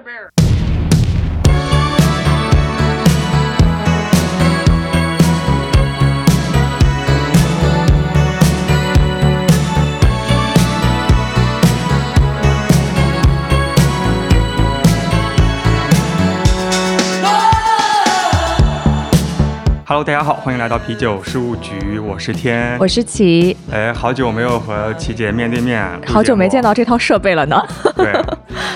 bear. Hello，大家好，欢迎来到啤酒事务局，我是天。我是琪，哎，好久没有和琪姐面对面，好久没见到。这套设备了呢。对，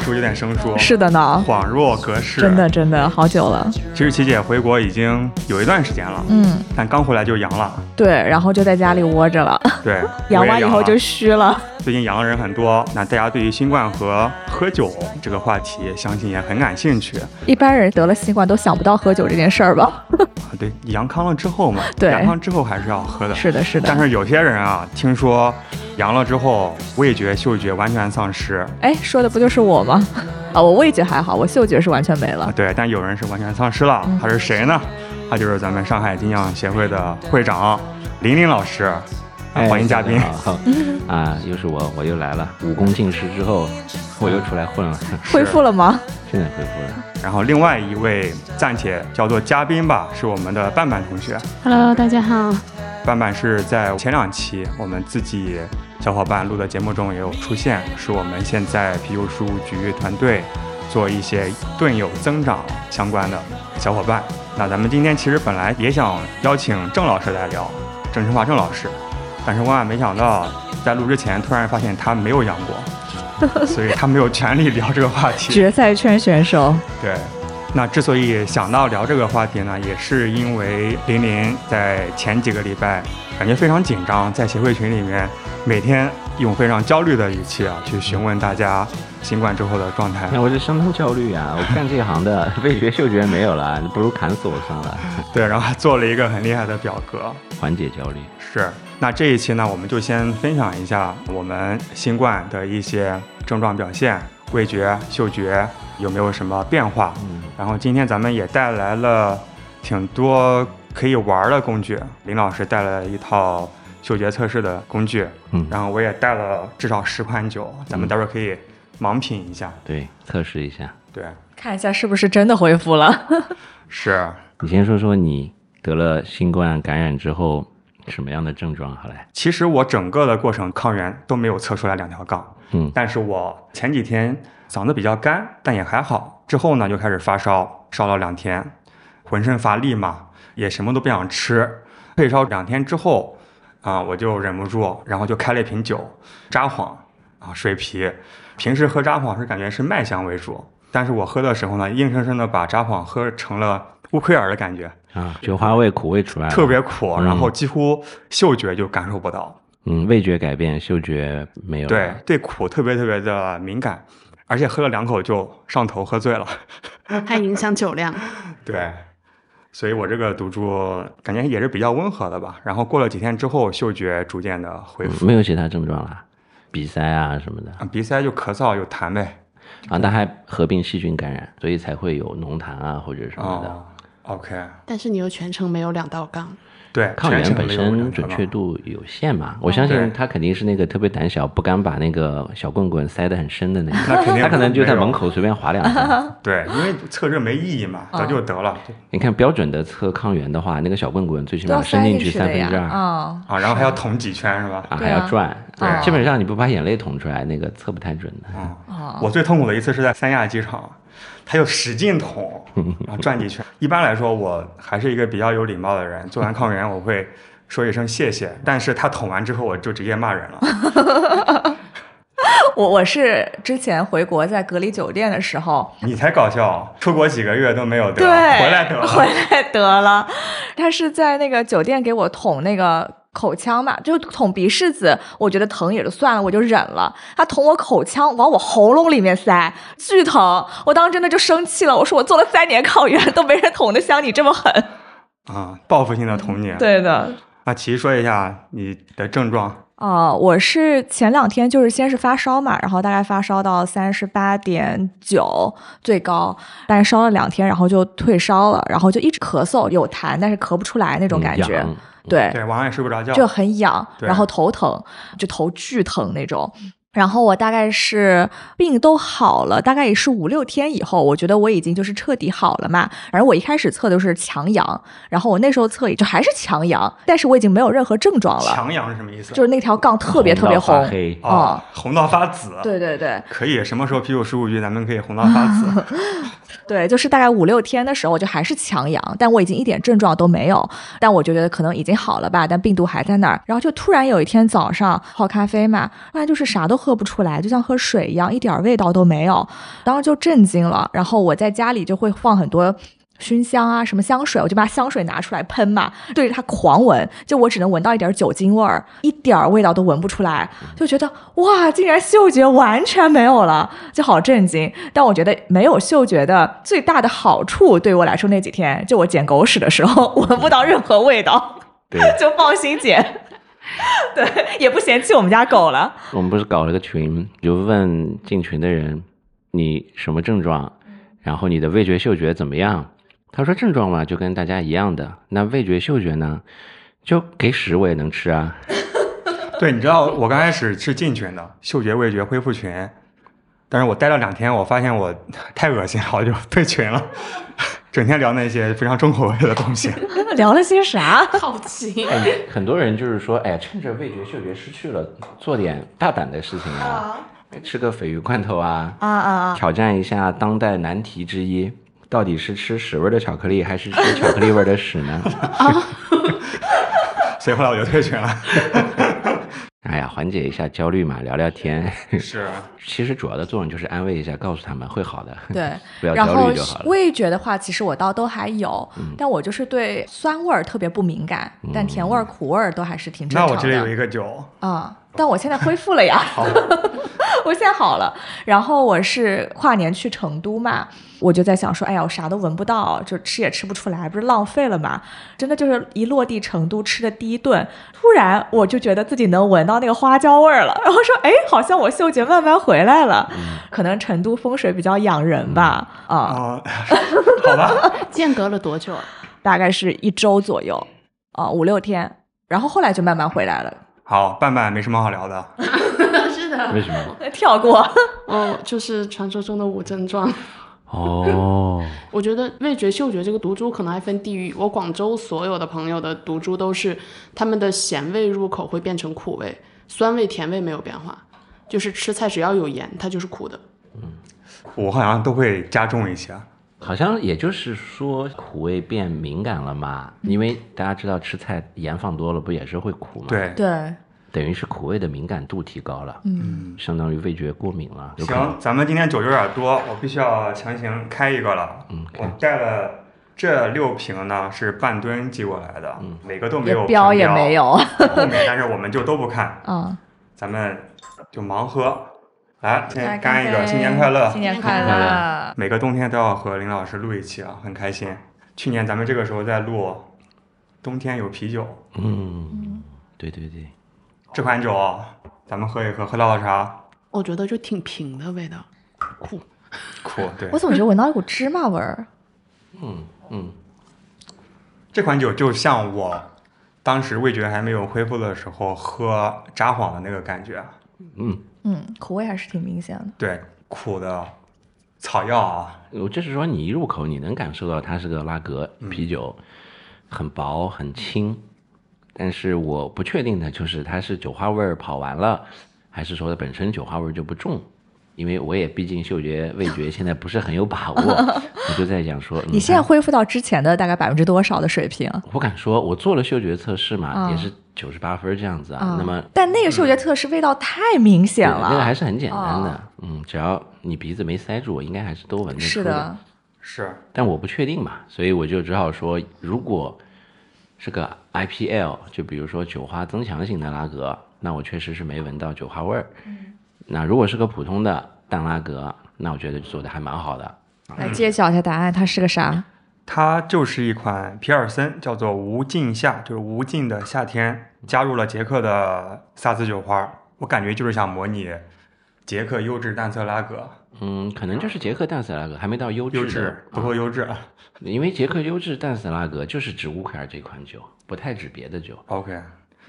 是不是有点生疏？是的呢，恍若隔世。真的真的好久了。其实琪姐回国已经有一段时间了，嗯，但刚回来就阳了。对，然后就在家里窝着了。对，阳完以后就虚了。最近阳的人很多，那大家对于新冠和喝酒这个话题，相信也很感兴趣。一般人得了新冠都想不到喝酒这件事儿吧？啊，对，阳康了之后嘛，对阳康之后还是要喝的。是的，是的。但是有些人啊，听说阳了之后，味觉、嗅觉完全丧失哎，说的不就是我吗？啊，我味觉还好，我嗅觉是完全没啊了。。对，但有人是完全丧失了，嗯他是谁呢？他就是咱们上海金酿协会的会长林林老师，欢迎嘉宾。好 啊，又是我，我又来了。武功尽失之后，我又出来混了，恢复了吗？现在恢复了。然后另外一位暂且叫做嘉宾吧，是我们的半半同学。Hello，大家好。半半是在前两期我们自己小伙伴录的节目中也有出现，是我们现在啤酒事务局团队做一些盾友增长相关的小伙伴。那咱们今天其实本来也想邀请郑老师来聊，郑成华郑老师，但是万万没想到在录之前突然发现他没有阳过，所以他没有权利聊这个话题。决赛圈选手，对，那之所以想到聊这个话题呢，也是因为林林在前几个礼拜感觉非常紧张，在协会群里面每天用非常焦虑的语气啊去询问大家新冠之后的状态。那我是相当焦虑啊！我干这一行的，味觉嗅觉没有了，不如砍死我算了，对，然后还做了一个很厉害的表格。缓解焦虑。是，那这一期呢，我们就先分享一下我们新冠的一些症状表现，味觉、嗅觉有没有什么变化。嗯，然后今天咱们也带来了挺多可以玩的工具，林老师带了一套嗅觉测试的工具，嗯然后我也带了至少十款酒，咱们待会儿可以盲品一下。对，测试一下。对，看一下是不是真的恢复了。是，你先说说你得了新冠感染之后什么样的症状？好嘞。其实我整个的过程抗原都没有测出来两条杠，嗯但是我前几天嗓子比较干，但也还好，之后呢就开始发烧，烧了两天，浑身乏力嘛，也什么都不想吃。退烧两天之后，啊、我就忍不住，然后就开了一瓶酒，札幌啊，水啤。平时喝札幌是感觉是麦香为主，但是我喝的时候呢，硬生生的把札幌喝成了乌奎尔的感觉，啊，酒花味、苦味出来，特别苦，然后几乎嗅觉就感受不到。嗯，味觉改变，嗅觉没有。对对，苦特别特别的敏感，而且喝了两口就上头，喝醉了。还影响酒量。对，所以我这个毒株感觉也是比较温和的吧。然后过了几天之后，嗅觉逐渐的恢复，嗯没有其他症状了，鼻塞啊什么的啊鼻塞就咳嗽有痰呗。啊，但还合并细菌感染，所以才会有浓痰啊或者什么的。哦，OK，但是你又全程没有两道杠，对，抗原本身准确度有限嘛，我相信他肯定是那个特别胆小，不敢把那个小棍棍塞得很深的那个，他肯定他可能就在门口随便划两下。对，因为测这没意义嘛，得就得了。你看标准的测抗原的话，那个小棍棍最起码伸进去三分之二啊，然后还要捅几圈是吧？啊还要转，对基本上你不把眼泪捅出来，那个测不太准的。我最痛苦的一次是在三亚机场，他就使劲捅，然后转几圈。一般来说，我还是一个比较有礼貌的人，做完抗原我会说一声谢谢，但是他捅完之后，我就直接骂人了。我我是之前回国在隔离酒店的时候，你才搞笑，出国几个月都没有得，对，回来得了。回来得了。他是在那个酒店给我捅那个口腔嘛，就捅鼻拭子，我觉得疼也就算了，我就忍了。他捅我口腔，往我喉咙里面塞，巨疼。我当时真的就生气了，我说我做了三年抗原，都没人捅的像你这么狠。啊，报复性的捅你。，对的。那琪说一下你的症状。啊、我是前两天就是先是发烧嘛，然后大概发烧到三十八点九最高，但是烧了两天，然后就退烧了，然后就一直咳嗽，有痰，但是咳不出来那种感觉，痒对，对，晚上也睡不着觉。就很痒，然后头疼，就头巨疼那种。然后我大概是病都好了，大概也是五六天以后，我觉得我已经就是彻底好了嘛。反正我一开始测都是强阳，然后我那时候测也就还是强阳，但是我已经没有任何症状了，强阳是什么意思？就是那条杠特别特别红红到发。黑，哦，红到发紫。对对对可以，什么时候啤酒十五局咱们可以红到发紫？对，就是大概五六天的时候，就还是强阳，但我已经一点症状都没有。但我就觉得可能已经好了吧，但病毒还在那儿。然后就突然有一天早上泡咖啡嘛，突然就是啥都喝不出来，就像喝水一样，一点味道都没有。当时就震惊了。然后我在家里就会放很多。熏香啊，什么香水，我就把香水拿出来喷嘛，对着它狂闻，就我只能闻到一点酒精味儿，一点儿味道都闻不出来，就觉得哇，竟然嗅觉完全没有了，就好震惊。但我觉得没有嗅觉的最大的好处，对我来说那几天，就我捡狗屎的时候闻不到任何味道，就放心捡。对，也不嫌弃我们家狗了。我们不是搞了个群，就问进群的人你什么症状，然后你的味觉嗅觉怎么样？他说症状嘛就跟大家一样的，那味觉嗅觉呢，就给屎我也能吃啊。对，你知道我刚开始是进群的，嗅觉味觉恢复群，但是我待了两天，我发现我太恶心了，我就退群了。整天聊那些非常重口味的东西，聊了些啥？好奇。哎，很多人就是说，哎，趁着味觉嗅觉失去了，做点大胆的事情啊，吃个鲱鱼罐头啊，啊啊啊！挑战一下当代难题之一，到底是吃屎味儿的巧克力，还是吃巧克力味儿的屎呢？所以后来我就退群了。哎呀，缓解一下焦虑嘛，聊聊天。是，啊 其实主要的作用就是安慰一下，告诉他们会好的，对，不要然后焦虑就好了。味觉的话，其实我倒都还有，嗯但我就是对酸味儿特别不敏感，但甜味儿、苦味儿都还是挺正常的。那我这里有一个酒，啊、但我现在恢复了呀，我现在好了。然后我是跨年去成都嘛，我就在想说，哎呀，我啥都闻不到，就吃也吃不出来，不是浪费了吗？真的就是一落地成都吃的第一顿，突然我就觉得自己能闻到那个花椒味儿了，然后说，哎，好像我嗅觉慢慢回来了，可能成都风水比较养人吧，啊、啊、好吧，间隔了多久啊？大概是一周左右，啊、五六天，然后后来就慢慢回来了，好，半半没什么好聊的，是的，为什么？跳过。哦，就是传说中的五症状。哦，我觉得味觉、嗅觉这个毒株可能还分地域。我广州所有的朋友的毒株都是他们的咸味入口会变成苦味，酸味、甜味没有变化，就是吃菜只要有盐，它就是苦的。嗯我好像都会加重一些。好像也就是说苦味变敏感了嘛，因为大家知道吃菜盐放多了不也是会苦吗？，对，对，等于是苦味的敏感度提高了，嗯，相当于味觉过敏了。行，咱们今天酒有点多，我必须要强行开一个了。嗯我带了这六瓶呢，是半吨寄过来的，嗯每个都没有标也没有，后面，但是我们就都不看，嗯，咱们就盲喝。来，先干一个，新年快乐！新年快新年快乐！每个冬天都要和林老师录一期啊，很开心。去年咱们这个时候在录，冬天有啤酒，嗯，对对对，这款酒咱们喝一喝，喝到了啥？我觉得就挺平的味道，苦。苦，对我，总觉得闻到一股芝麻味儿。嗯嗯，这款酒就像我当时味觉还没有恢复的时候喝札幌的那个感觉，嗯，嗯，苦味还是挺明显的。对，苦的草药啊，我就是说你一入口你能感受到它是个拉格啤酒，很薄很轻，但是我不确定的就是它是酒花味儿跑完了，还是说它本身酒花味儿就不重。因为我也毕竟嗅觉味觉现在不是很有把握，我就在想说，嗯你现在恢复到之前的大概百分之多少的水平？我敢说，我做了嗅觉测试嘛，嗯也是九十八分这样子啊。啊那么但那个嗅觉测试味道太明显了。那个还是很简单的哦，嗯，只要你鼻子没塞住，应该还是都闻得出是的，是但我不确定嘛，所以我就只好说，如果是个 IPL，就比如说酒花增强型的拉格，那我确实是没闻到酒花味儿。那如果是个普通的淡拉格，那我觉得做的还蛮好的。来揭晓一下答案，它是个啥？它就是一款皮尔森，叫做无尽夏，就是无尽的夏天，加入了捷克的萨斯酒花，我感觉就是想模拟捷克优质淡色拉格，嗯，可能就是捷克淡色拉格还没到优质优质不够啊优质啊。因为捷克优质淡色拉格就是指乌克尔这款酒，不太指别的酒。OK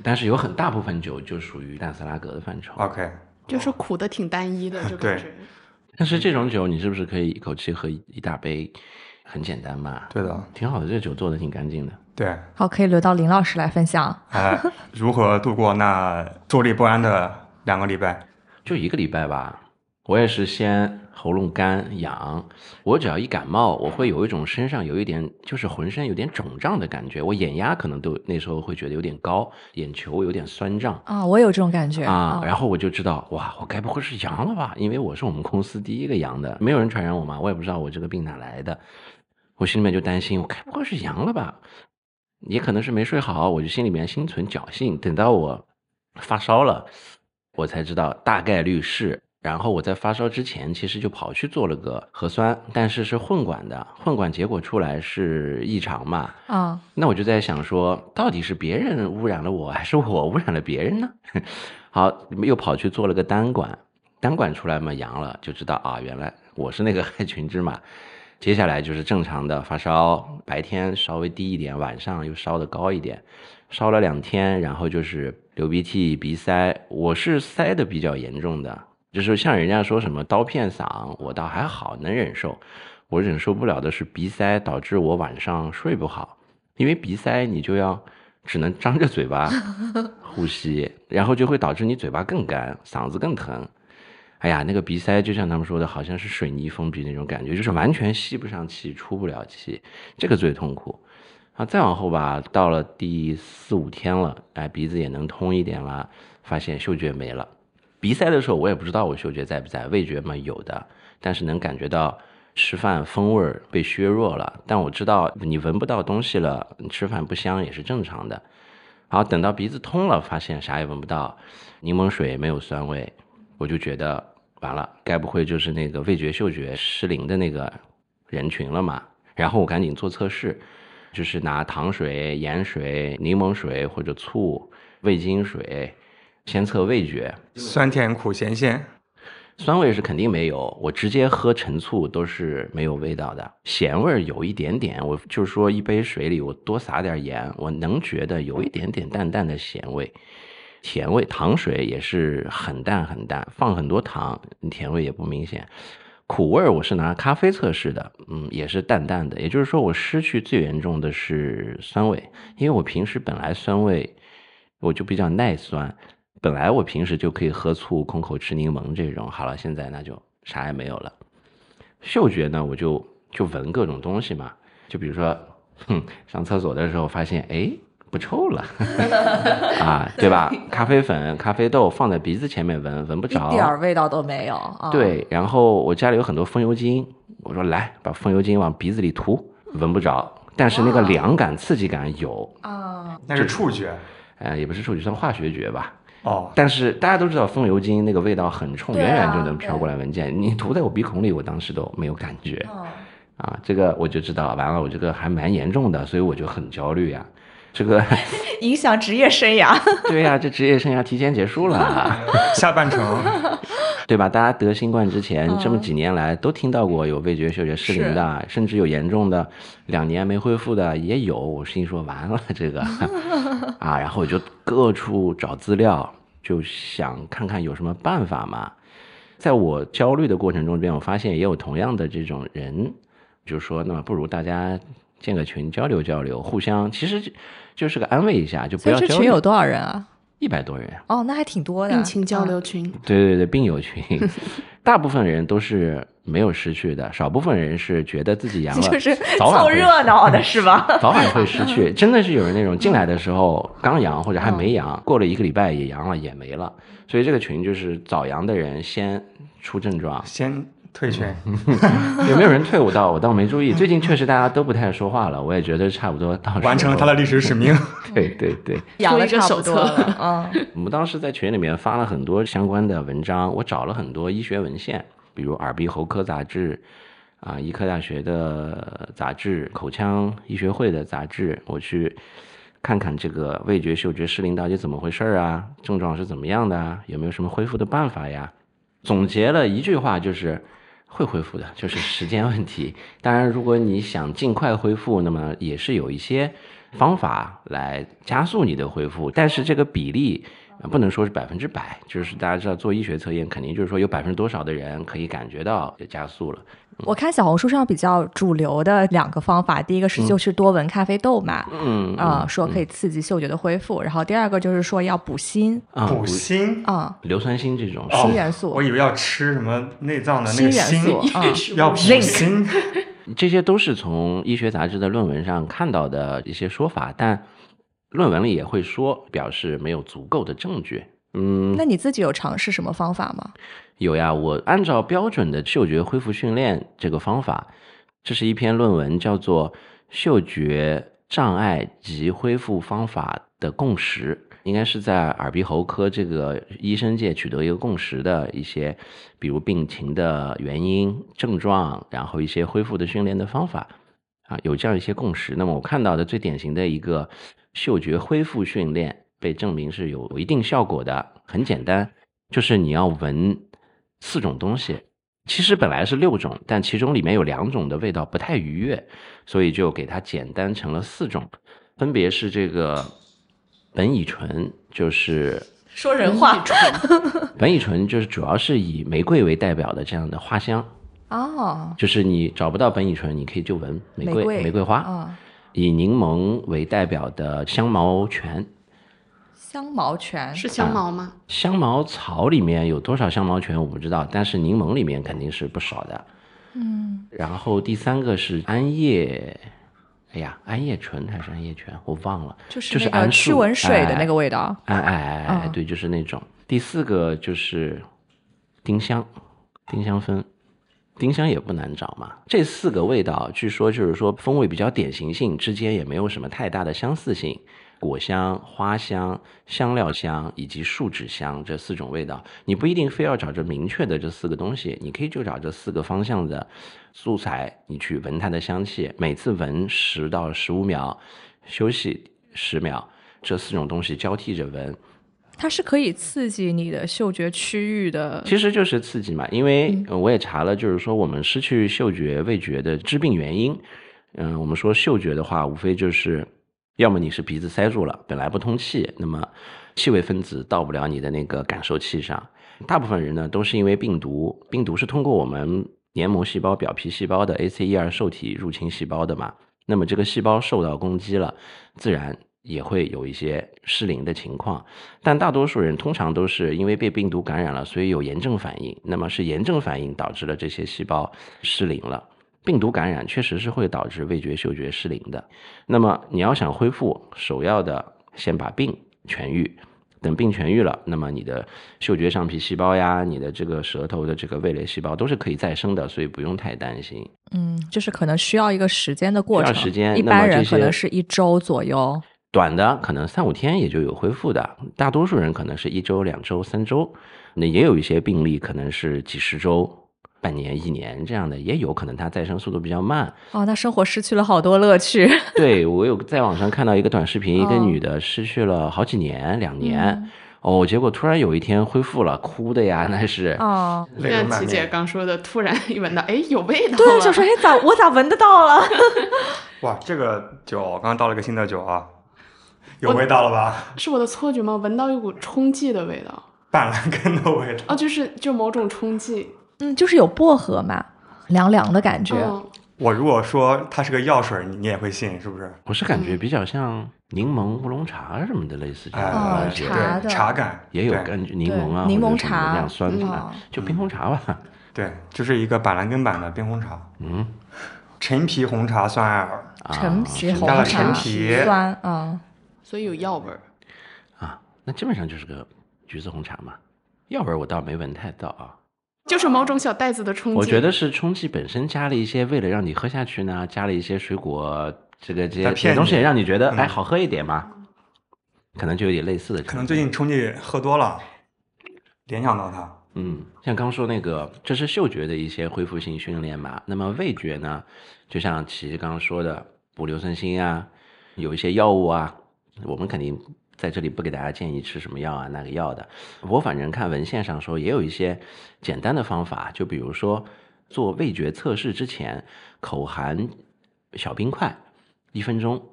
但是有很大部分酒就属于淡色拉格的范畴。OK，就是苦的挺单一的，就感觉。但是这种酒你是不是可以一口气喝一一大杯？很简单嘛，对的，挺好的，这个酒做的挺干净的。对，好，可以留到林老师来分享。哎，如何度过那坐立不安的两个礼拜？就一个礼拜吧。我也是先喉咙干痒，我只要一感冒，我会有一种身上有一点，就是浑身有点肿胀的感觉。我眼压可能都那时候会觉得有点高，眼球有点酸胀啊，我有这种感觉啊。然后我就知道，哇，我该不会是阳了吧？因为我是我们公司第一个阳的，没有人传染我嘛，我也不知道我这个病哪来的。我心里面就担心，我该不会是阳了吧？也可能是没睡好，我就心里面心存侥幸。等到我发烧了，我才知道大概率是。然后我在发烧之前，其实就跑去做了个核酸，但是是混管的，混管结果出来是异常嘛。啊，那我就在想说，到底是别人污染了我，还是我污染了别人呢？好，又跑去做了个单管，单管出来嘛阳了，就知道啊，原来我是那个 害群之马。接下来就是正常的发烧，白天稍微低一点，晚上又烧的高一点，烧了两天，然后就是流鼻涕、鼻塞，我是塞的比较严重的。就是像人家说什么刀片嗓，我倒还好能忍受，我忍受不了的是鼻塞，导致我晚上睡不好。因为鼻塞你就要只能张着嘴巴 呼吸，然后就会导致你嘴巴更干，嗓子更疼。哎呀，那个鼻塞就像他们说的，好像是水泥封鼻那种感觉，就是完全吸不上气，出不了气，这个最痛苦。啊，再往后吧，到了第四五天了，哎，鼻子也能通一点了，发现嗅觉没了。鼻塞的时候，我也不知道我嗅觉在不在，味觉嘛有的，但是能感觉到吃饭风味被削弱了。但我知道你闻不到东西了，吃饭不香也是正常的。好，等到鼻子通了，发现啥也闻不到，柠檬水没有酸味，我就觉得完了，该不会就是那个味觉嗅觉失灵的那个人群了嘛？然后我赶紧做测试，就是拿糖水、盐水、柠檬水或者醋、味精水。先测味觉，酸甜苦咸鲜，酸味是肯定没有。我直接喝陈醋都是没有味道的，咸味有一点点。我就是说，一杯水里我多撒点盐，我能觉得有一点点淡淡的咸味。甜味糖水也是很淡很淡，放很多糖，甜味也不明显。苦味我是拿咖啡测试的，嗯，也是淡淡的。也就是说，我失去最严重的是酸味，因为我平时本来酸味我就比较耐酸。本来我平时就可以喝醋、空口吃柠檬这种，好了，现在那就啥也没有了。嗅觉呢，我就就闻各种东西嘛，就比如说，哼，上厕所的时候发现，哎，不臭了，啊，对吧？咖啡粉、咖啡豆放在鼻子前面闻，闻不着，一点味道都没有。对，然后我家里有很多风油精，我说来把风油精往鼻子里涂，闻不着，但是那个凉感、刺激感有啊，那是触觉，呃，也不是触觉，算化学觉吧。哦，但是大家都知道风油精那个味道很冲，远远就能飘过来闻见。你涂在我鼻孔里，我当时都没有感觉。啊，这个我就知道，完了，我这个还蛮严重的，所以我就很焦虑呀。这个 影响职业生涯。对呀，这职业生涯提前结束了，下半程，对吧？大家得新冠之前这么几年来都听到过有味觉嗅觉失灵的，甚至有严重的两年没恢复的也有。我心说完了这个啊，然后我就各处找资料，就想看看有什么办法嘛。在我焦虑的过程中边，我发现也有同样的这种人。就说，那么不如大家建个群交流交流，互相其实就是个安慰一下，就不要。这群有多少人啊？一百多人。哦，那还挺多的。病情交流群。对对对，病友群，大部分人都是没有失去的，少部分人是觉得自己阳了，就是凑热闹的是吧？早晚会失去，真的是有人那种进来的时候刚阳或者还没阳，过了一个礼拜也阳了也没了，所以这个群就是早阳的人先出症状，先。退圈，有没有人退伍到？我倒没注意。最近确实大家都不太说话了，我也觉得差不多到完成了他的历史使命。对对对，养了差不多了。嗯，我们当时在群里面发了很多相关的文章，我找了很多医学文献，比如耳鼻喉科杂志啊，医科大学的杂志，口腔医学会的杂志，我去看看这个味觉嗅觉失灵到底怎么回事啊？症状是怎么样的？有没有什么恢复的办法呀？总结了一句话就是。会恢复的，就是时间问题。当然，如果你想尽快恢复，那么也是有一些方法来加速你的恢复。但是这个比例，不能说是百分之百，就是大家知道做医学测验，肯定就是说有百分之多少的人可以感觉到加速了。我看小红书上比较主流的两个方法，第一个是就是多闻咖啡豆嘛，嗯啊、说可以刺激嗅觉的恢复，然后第二个就是说要补锌，啊补锌。啊、硫酸锌这种锌哦元素我以为要吃什么内脏的那锌个锌，元素，啊、要补锌。这些都是从医学杂志的论文上看到的一些说法，但论文里也会说，表示没有足够的证据。嗯，那你自己有尝试什么方法吗？有呀，我按照标准的嗅觉恢复训练这个方法，这是一篇论文，叫做《嗅觉障碍及恢复方法的共识》，应该是在耳鼻喉科这个医生界取得一个共识的一些，比如病情的原因、症状，然后一些恢复的训练的方法啊，有这样一些共识。那么我看到的最典型的一个嗅觉恢复训练被证明是有有一定效果的，很简单，就是你要闻四种东西，其实本来是六种，但其中里面有两种的味道不太愉悦，所以就给它简单成了四种，分别是这个苯乙醇，就是说人话苯乙醇 就是主要是以玫瑰为代表的这样的花香，哦，就是你找不到苯乙醇，你可以就闻玫瑰玫瑰花，哦、以柠檬为代表的香茅醛。香茅醛是香茅吗？香茅草里面有多少香茅醛我不知道，但是柠檬里面肯定是不少的。嗯，然后第三个是桉叶，哎呀，桉叶醇还是桉叶醛，我忘了，就是就是桉那个驱树蚊水的那个哎味道。哎哎哎哎，嗯对，就是那种。第四个就是丁香，丁香酚。丁香也不难找嘛，这四个味道据说就是说风味比较典型性，之间也没有什么太大的相似性。果香、花香、香料香以及树脂香这四种味道，你不一定非要找这明确的这四个东西，你可以就找这四个方向的素材，你去闻它的香气，每次闻十到十五秒，休息十秒，这四种东西交替着闻，它是可以刺激你的嗅觉区域的。其实就是刺激嘛，因为呃我也查了，就是说我们失去嗅觉、味觉的致病原因，嗯，我们说嗅觉的话，无非就是要么你是鼻子塞住了，本来不通气，那么气味分子到不了你的那个感受器上。大部分人呢都是因为病毒，病毒是通过我们黏膜细胞、表皮细胞的 ACE2 受体入侵细胞的嘛，那么这个细胞受到攻击了，自然也会有一些失灵的情况。但大多数人通常都是因为被病毒感染了，所以有炎症反应。那么是炎症反应导致了这些细胞失灵了。病毒感染确实是会导致味觉、嗅觉失灵的。那么你要想恢复，首要的先把病痊愈。等病痊愈了，那么你的嗅觉上皮细胞呀，你的这个舌头的这个味蕾细胞都是可以再生的，所以不用太担心。嗯，就是可能需要一个时间的过程。需要时间一般人可能是一周左右。短的可能三五天也就有恢复的，大多数人可能是一周、两周、三周，那也有一些病例可能是几十周、半年、一年这样的，也有可能它再生速度比较慢。哦，那生活失去了好多乐趣。对我有在网上看到一个短视频，一个哦女的失去了好几年，两年，嗯哦，结果突然有一天恢复了，哭的呀，那是。哦，就像琪姐。刚说的，突然一闻到，哎，有味道。对，就说哎，咋我咋闻得到了？哇，这个酒刚刚倒了个新的酒啊，有味道了吧？是我的错觉吗？闻到一股冲剂的味道。板蓝根的味道。哦，就是就某种冲剂。嗯，就是有薄荷嘛，凉凉的感觉。嗯，我如果说它是个药水，你你也会信，是不是？我是感觉比较像柠檬乌龙茶什么的，类似这样的哎，东西，茶茶感也有对感觉柠檬啊，柠檬茶这样酸嗯，就冰红茶吧。对，就是一个板蓝根版的冰红茶，嗯，陈皮红茶酸艾尔。啊陈皮红加了茶陈皮酸，嗯，所以有药味儿。啊，那基本上就是个橘子红茶嘛。药味儿我倒没闻太到啊，就是某种小袋子的冲剂。我觉得是冲剂本身加了一些，为了让你喝下去呢，加了一些水果，这个这些东西，也让你觉得嗯哎好喝一点嘛。可能就有点类似的，可能最近冲剂喝多了，联想到它。嗯，像刚说那个，这是嗅觉的一些恢复性训练嘛。那么味觉呢，就像琪刚刚说的，补硫酸锌啊，有一些药物啊，我们肯定在这里不给大家建议吃什么药啊，那个药的。我反正看文献上说，也有一些简单的方法，就比如说做味觉测试之前，口含小冰块一分钟，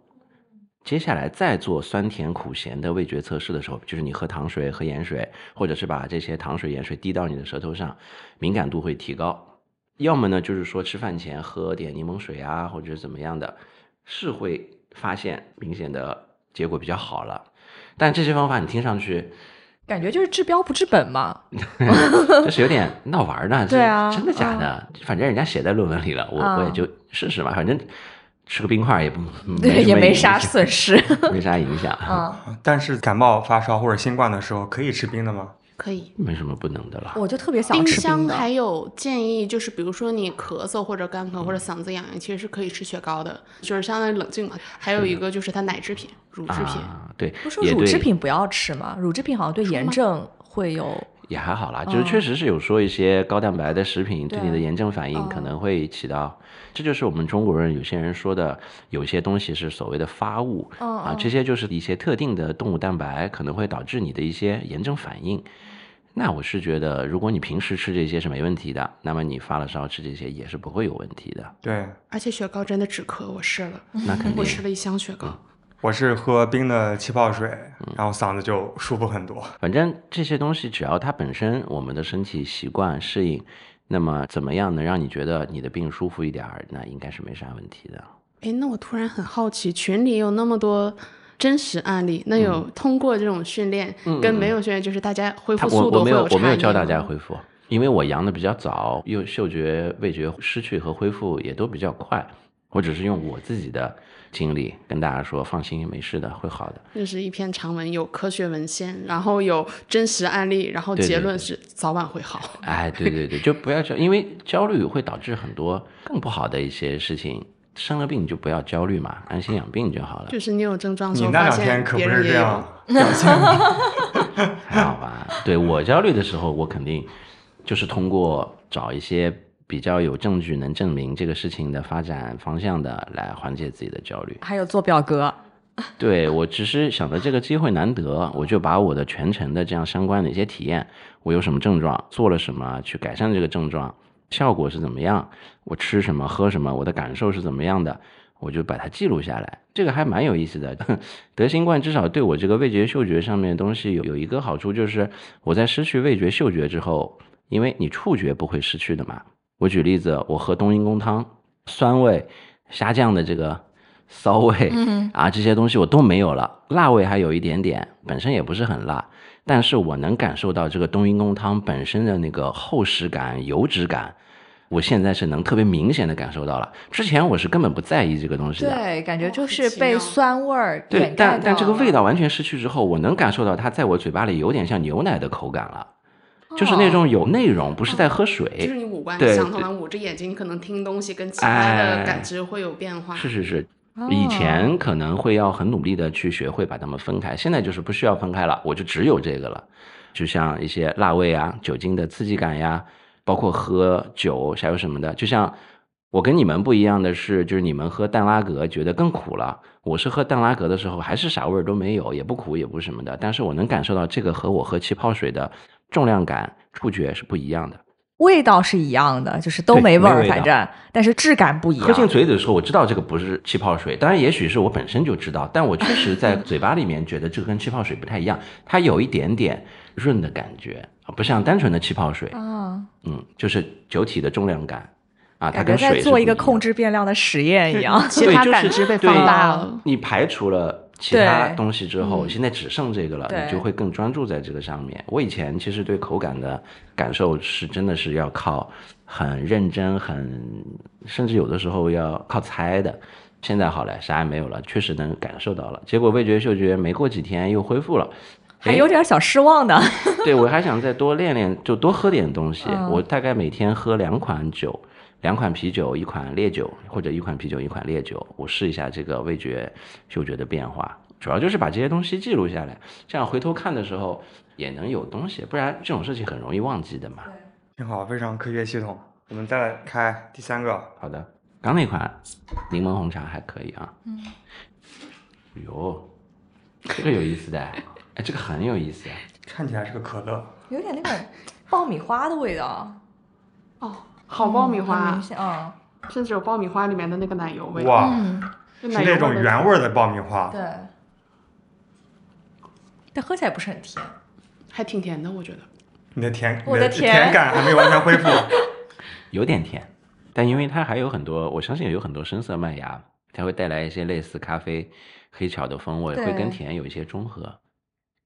接下来再做酸甜苦咸的味觉测试的时候，就是你喝糖水、喝盐水，或者是把这些糖水、盐水滴到你的舌头上，敏感度会提高。要么呢，就是说吃饭前喝点柠檬水啊，或者怎么样的，是会发现明显的结果比较好了。但这些方法你听上去感觉就是治标不治本嘛。就是有点闹玩儿的，对啊真的假的？反正人家写在论文里了，我啊我也就试试嘛，反正吃个冰块也不对，也没没啥损失。没啥影响，嗯，但是感冒发烧或者新冠的时候可以吃冰的吗？可以。没什么不能的了。我就特别想冰吃冰的。箱还有建议，就是比如说你咳嗽或者干咳或者嗓子痒痒，其实是可以吃雪糕的，就是相当于冷静嘛。还有一个就是它奶制品、乳制品，啊，对，不是说乳制品不要吃吗？乳制品好像对炎症会有。也还好啦，就是确实是有说一些高蛋白的食品对你的炎症反应可能会起到，这就是我们中国人有些人说的，有些东西是所谓的发物啊，这些就是一些特定的动物蛋白可能会导致你的一些炎症反应。那我是觉得，如果你平时吃这些是没问题的，那么你发了烧吃这些也是不会有问题的。对，而且雪糕真的止咳，我试了，那肯定我吃了一箱雪糕。我是喝冰的气泡水，嗯然后嗓子就舒服很多。反正这些东西只要它本身我们的身体习惯适应，那么怎么样能让你觉得你的病舒服一点儿，那应该是没啥问题的。哎，那我突然很好奇，群里有那么多真实案例，那有通过这种训练、跟没有训练，就是大家恢复速我我没有差异我没有教大家恢复，因为我阳的比较早，又嗅觉、味觉失去和恢复也都比较快。我只是用我自己的经历跟大家说，放心，没事的，会好的。这是一篇长文，有科学文献，然后有真实案例，然后结论是早晚会好。哎，对对对，就不要焦，因为焦虑会导致很多更不好的一些事情。生了病就不要焦虑嘛，安心养病就好了，就是你有症状你那两天可不是这样。表现的。还 好吧？对我焦虑的时候，我肯定就是通过找一些比较有证据能证明这个事情的发展方向的来缓解自己的焦虑。还有做表格，对我只是想着这个机会难得，我就把我的全程的这样相关的一些体验，我有什么症状，做了什么去改善这个症状，效果是怎么样，我吃什么喝什么，我的感受是怎么样的，我就把它记录下来，这个还蛮有意思的。得新冠至少对我这个味觉嗅觉上面的东西有有一个好处，就是我在失去味觉嗅觉之后，因为你触觉不会失去的嘛。我举例子，我喝冬阴功汤，酸味、虾酱的这个骚味，啊，这些东西我都没有了，辣味还有一点点，本身也不是很辣，但是我能感受到这个冬阴功汤本身的那个厚实感、油脂感，我现在是能特别明显的感受到了。之前我是根本不在意这个东西的，对，感觉就是被酸味儿对但但这个味道完全失去之后，我能感受到它在我嘴巴里有点像牛奶的口感了，就是那种有内容，不是在喝水。就是你五官对相同了，捂着眼睛，你可能听东西跟其他的哎感知会有变化。是是是，哦以前可能会要很努力的去学会把它们分开，现在就是不需要分开了，我就只有这个了。就像一些辣味啊、酒精的刺激感呀，包括喝酒还有什么的，就像我跟你们不一样的是，就是你们喝淡拉格觉得更苦了，我是喝淡拉格的时候还是啥味儿都没有，也不苦也不什么的，但是我能感受到这个和我喝气泡水的重量感、触觉是不一样的。味道是一样的，就是都没味儿，反正但是质感不一样喝进样。嘴里的时候，我知道这个不是气泡水，当然也许是我本身就知道，但我确实在 嘴巴里面觉得这跟气泡水不太一样，它有一点点润的感觉，不像单纯的气泡水，啊，嗯，就是酒体的重量感啊，它跟水是在做一个控制变量的实验一样。其他对就是感知被对放大了。你排除了其他东西之后，嗯现在只剩这个了，你就会更专注在这个上面。我以前其实对口感的感受是真的是要靠很认真、很甚至有的时候要靠猜的。现在好了，啥也没有了，确实能感受到了。结果味觉、嗅觉没过几天又恢复了，还有点小失望呢。对我还想再多练练，就多喝点东西。嗯我大概每天喝两款酒，两款啤酒，一款烈酒，或者一款啤酒，一款烈酒。我试一下这个味觉、嗅觉的变化，主要就是把这些东西记录下来，这样回头看的时候也能有东西，不然这种事情很容易忘记的嘛。挺好，非常科学系统。我们再来开第三个，好的，刚那款柠檬红茶还可以啊。嗯。哟，这个有意思的，哎，这个很有意思。看起来是个可乐，有点那种爆米花的味道，哦，好爆米花明，显嗯甚至有爆米花里面的那个奶油味。哇，是那种原味儿的爆米花。对，但喝起来不是很甜。还挺甜的，我觉得。你的甜，我你的的甜感还没有完全恢复。有点甜，但因为它还有很多，我相信有很多深色麦芽，它会带来一些类似咖啡、黑巧的风味，会跟甜有一些中和，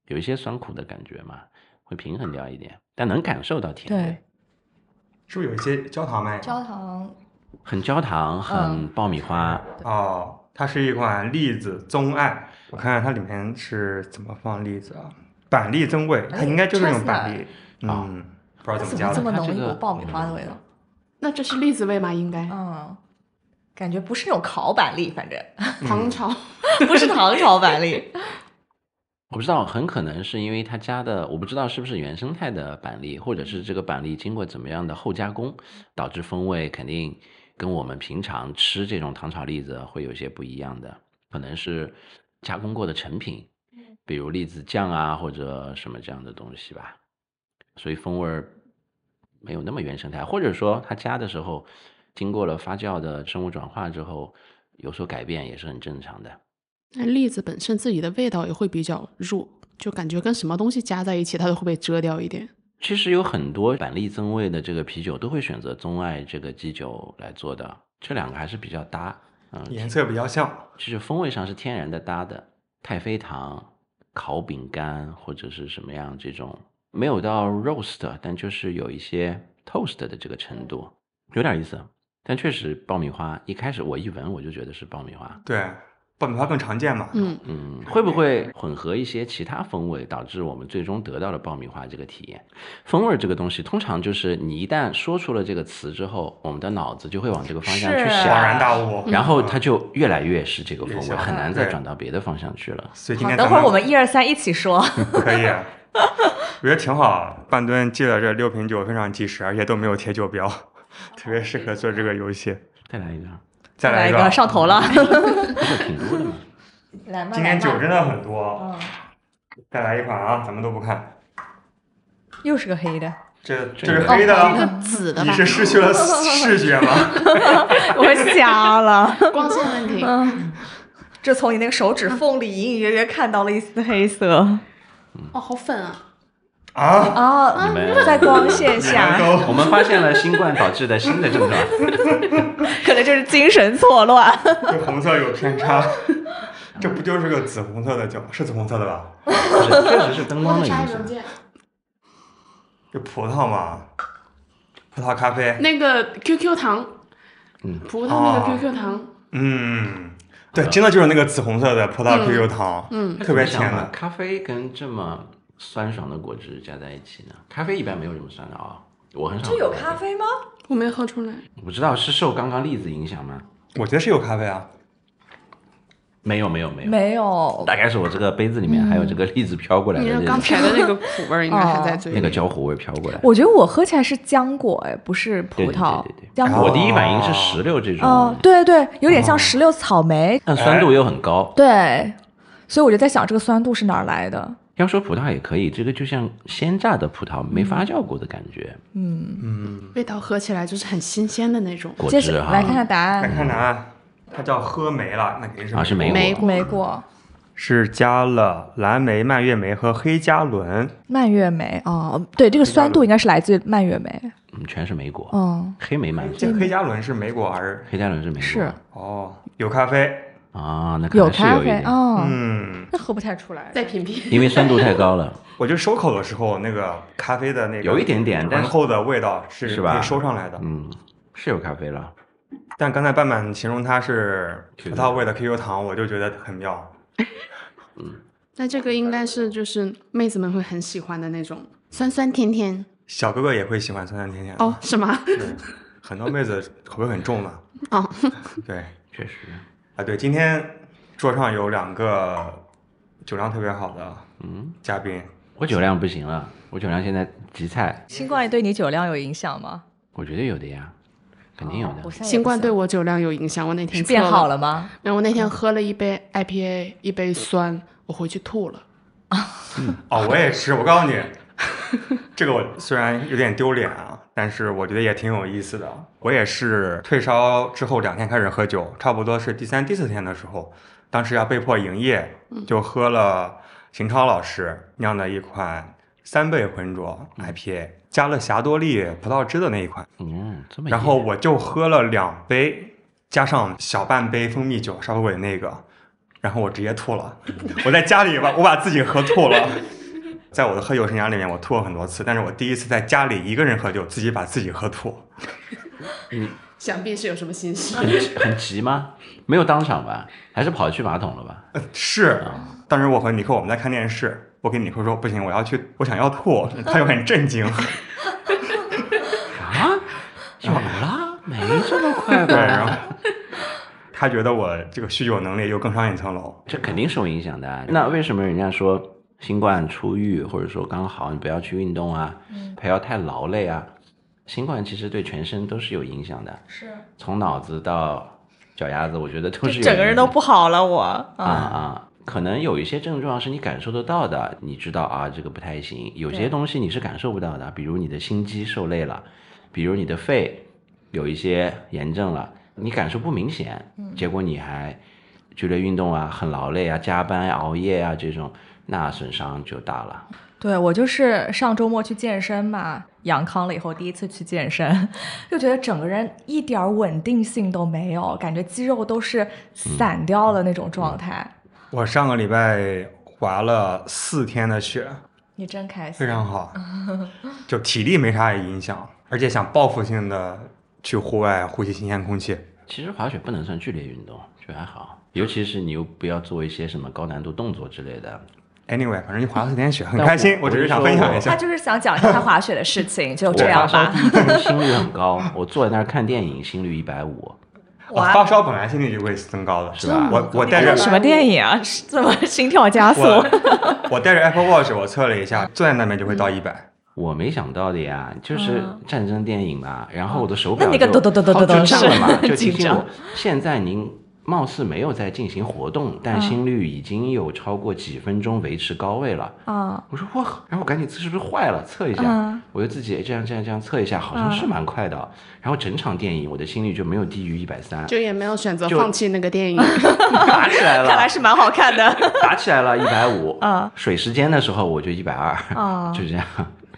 有一些酸苦的感觉嘛，会平衡掉一点，但能感受到甜味对，，是不是有一些焦糖麦？焦糖很焦糖，很嗯爆米花，哦，它是一款栗子棕艾，我看看它里面是怎么放栗子啊？板栗增味，它应该就是用板栗，啊嗯，不知道怎么这怎么这。么浓一它这个股爆米花的味道？那这是栗子味吗？应该。嗯，感觉不是那种烤板栗，反正 唐朝。不是唐朝板栗。我不知道，很可能是因为它加的，我不知道是不是原生态的板栗，或者是这个板栗经过怎么样的后加工，导致风味肯定跟我们平常吃这种糖炒栗子会有些不一样的，可能是加工过的成品，比如栗子酱啊或者什么这样的东西吧，所以风味儿没有那么原生态，或者说它加的时候经过了发酵的生物转化之后有所改变也是很正常的。那栗子本身自己的味道也会比较弱，就感觉跟什么东西加在一起，它都会被遮掉一点。其实有很多板栗增味的这个啤酒都会选择棕艾这个基酒来做的，这两个还是比较搭。嗯，颜色比较像，就是风味上是天然的搭的。太妃糖、烤饼干或者是什么样这种，没有到 roast，但就是有一些 toast 的这个程度，有点意思。但确实爆米花一开始我一闻我就觉得是爆米花，对，爆米花更常见嘛。嗯，嗯，会不会混合一些其他风味，导致我们最终得到了爆米花这个体验？风味儿这个东西，通常就是你一旦说出了这个词之后，我们的脑子就会往这个方向去想恍想，然大悟。然后它就越来越是这个风味，很难再转到别的方向去了。所以今，天等会儿我们一二三一起说。可以，我觉得挺好。半吨记了这六瓶酒，非常及时，而且都没有贴酒标，特别适合做这个游戏。再来一个，再来个一个，上头了。这个挺多的嘛。来嘛今天酒真的，的很多。嗯，再来一款啊，咱们都不看。又是个黑的，这这是黑的，这个紫的是失去了视觉吗？我瞎了。光线问题。嗯，这从你那个手指缝里隐隐约约看到了一丝黑色哦，好粉啊！啊，啊你们在光线下，我们发现了新冠导致的新的症状，可能就是精神错乱。这红色有偏差。这不就是个紫红色的酒？是紫红色的吧？不是确实是灯光的影响。这葡萄嘛，葡萄咖啡。那个 QQ 糖，嗯葡萄那个哦 QQ 糖，嗯，对，真的就是那个紫红色的葡萄嗯 QQ 糖，嗯，特别甜的。咖啡跟这么酸爽的果汁加在一起呢？咖啡一般没有这么酸的啊、我很少。这有咖？啡吗？我没喝出来。我不知道是受刚刚栗子影响吗？我觉得是有咖啡啊。没有没有没有，没有，大概是我这个杯子里面还有这个栗子飘过来的这你说刚才的那个苦味儿应该还在嘴里。那个焦糊味飘过来。我觉得我喝起来是浆果，哎，不是葡对对萄对对对，浆果。我第一反应是石榴这种，哦，对对，有点像石榴草莓。但酸度又很高。对，所以我就在想，这个酸度是哪儿来的？要说葡萄也可以，这个就像鲜榨的葡萄没发酵过的感觉，嗯，嗯，味道喝起来就是很新鲜的那种。果接汁哈。着来看看答案来案。看答案，它叫喝梅了，那肯定是啊是梅梅果莓果、是加了蓝莓、蔓越莓和黑加仑。蔓越莓哦，对，这个酸度应该是来自于蔓越莓。嗯，全是莓果，嗯，黑莓蔓这黑加仑是莓果还是？黑加仑是莓果，是哦，有咖啡。啊，那可有能是咖啡哦，嗯，那喝不太出来。再品品。因为酸度太高了。我觉得收口的时候，那个咖啡的那个有一点点但是醇厚的味道是是吧可以收上来的。嗯，是有咖啡了。但刚才半半形容它是葡萄味的 QQ 糖，我就觉得很妙。嗯 那这个应该是就是妹子们会很喜欢的那种酸酸甜甜小哥哥也会喜欢酸酸甜甜。哦，是吗？对，很多妹子口味很重的。哦，对确实，啊，对，今天桌上有两个酒量特别好的嗯，嘉宾，我酒量不行了，我酒量现在急菜，新冠对你酒量有影响吗？我觉得有的呀，肯定有的。新冠对我酒量有影响，我那天是变好了吗？没有，我那天喝了一杯 IPA，一杯酸，我回去吐了。哦，我也是，我告诉你，这个我虽然有点丢脸啊，但是我觉得也挺有意思的。我也是退烧之后两天开始喝酒，差不多是第三、第四天的时候，当时要被迫营业，就喝了邢超老师酿的一款三倍浑浊 IPA，加了霞多丽葡萄汁的那一款。嗯，这么然后我就喝了两杯，加上小半杯蜂蜜酒稍微那个，然后我直接吐了。我在家里把我把自己喝吐了。在我的喝酒生涯里面，我吐过很多次，但是我第一次在家里一个人喝酒，自己把自己喝吐。嗯 想必是有什么心事。很很急吗？没有当场吧？还是跑去马桶了吧？呃是，当时我和尼克我们在看电视，我跟尼克说不行，我要去，我想要吐，他就很震惊。啊？怎么了？没这么快吧，然吧？后他觉得我这个酗酒能力又更上一层楼。这肯定受影响的啊。那为什么人家说新冠初愈，或者说刚好你不要去运动啊，不要太劳累啊？新冠其实对全身都是有影响的，是，从脑子到脚丫子，我觉得都是有整个人都不好了我，啊。啊，啊。可能有一些症状是你感受得到的，你知道啊，这个不太行。有些东西你是感受不到的，比如你的心肌受累了，比如你的肺有一些炎症了，你感受不明显，结果你还剧烈运动啊，很劳累啊，加班、熬夜啊这种，那损伤就大了。对我就是上周末去健身嘛，阳康了以后第一次去健身，就觉得整个人一点儿稳定性都没有，感觉肌肉都是散掉的那种状态。我上个礼拜滑了四天的雪，你真开心，非常好，就体力没啥影响，而且想报复性的去户外呼吸新鲜空气。其实滑雪不能算剧烈运动，就还好，尤其是你又不要做一些什么高难度动作之类的。Anyway，反正你滑了四天雪，很开心。我我只是想分享一下。他就是想讲一下他滑雪的事情，就这样吧。心率很高，我坐在那儿看电影，心率一百五。我发烧本来心率就会增高的，是吧我我带着什么电影啊？怎么心跳加速？我我带着 Apple Watch，我测了一下，坐在那边就会到一百。我没想到的呀，就是嗯战争电影嘛，然后我的手表那那个就咚咚咚咚咚咚是就上了嘛，就提我，现在您貌似没有在进行活动，但心率已经有超过几分钟维持高位了。啊，我说哇，然后我赶紧测是不是坏了？测一下，嗯我就自己这样这样这样测一下，好像是蛮快的。然后整场电影我的心率就没有低于一百三，就也没有选择放弃那个电影。打起来了，看来是蛮好看的。打起来了，一百五。啊水时间的时候我就一百二，啊 就这样。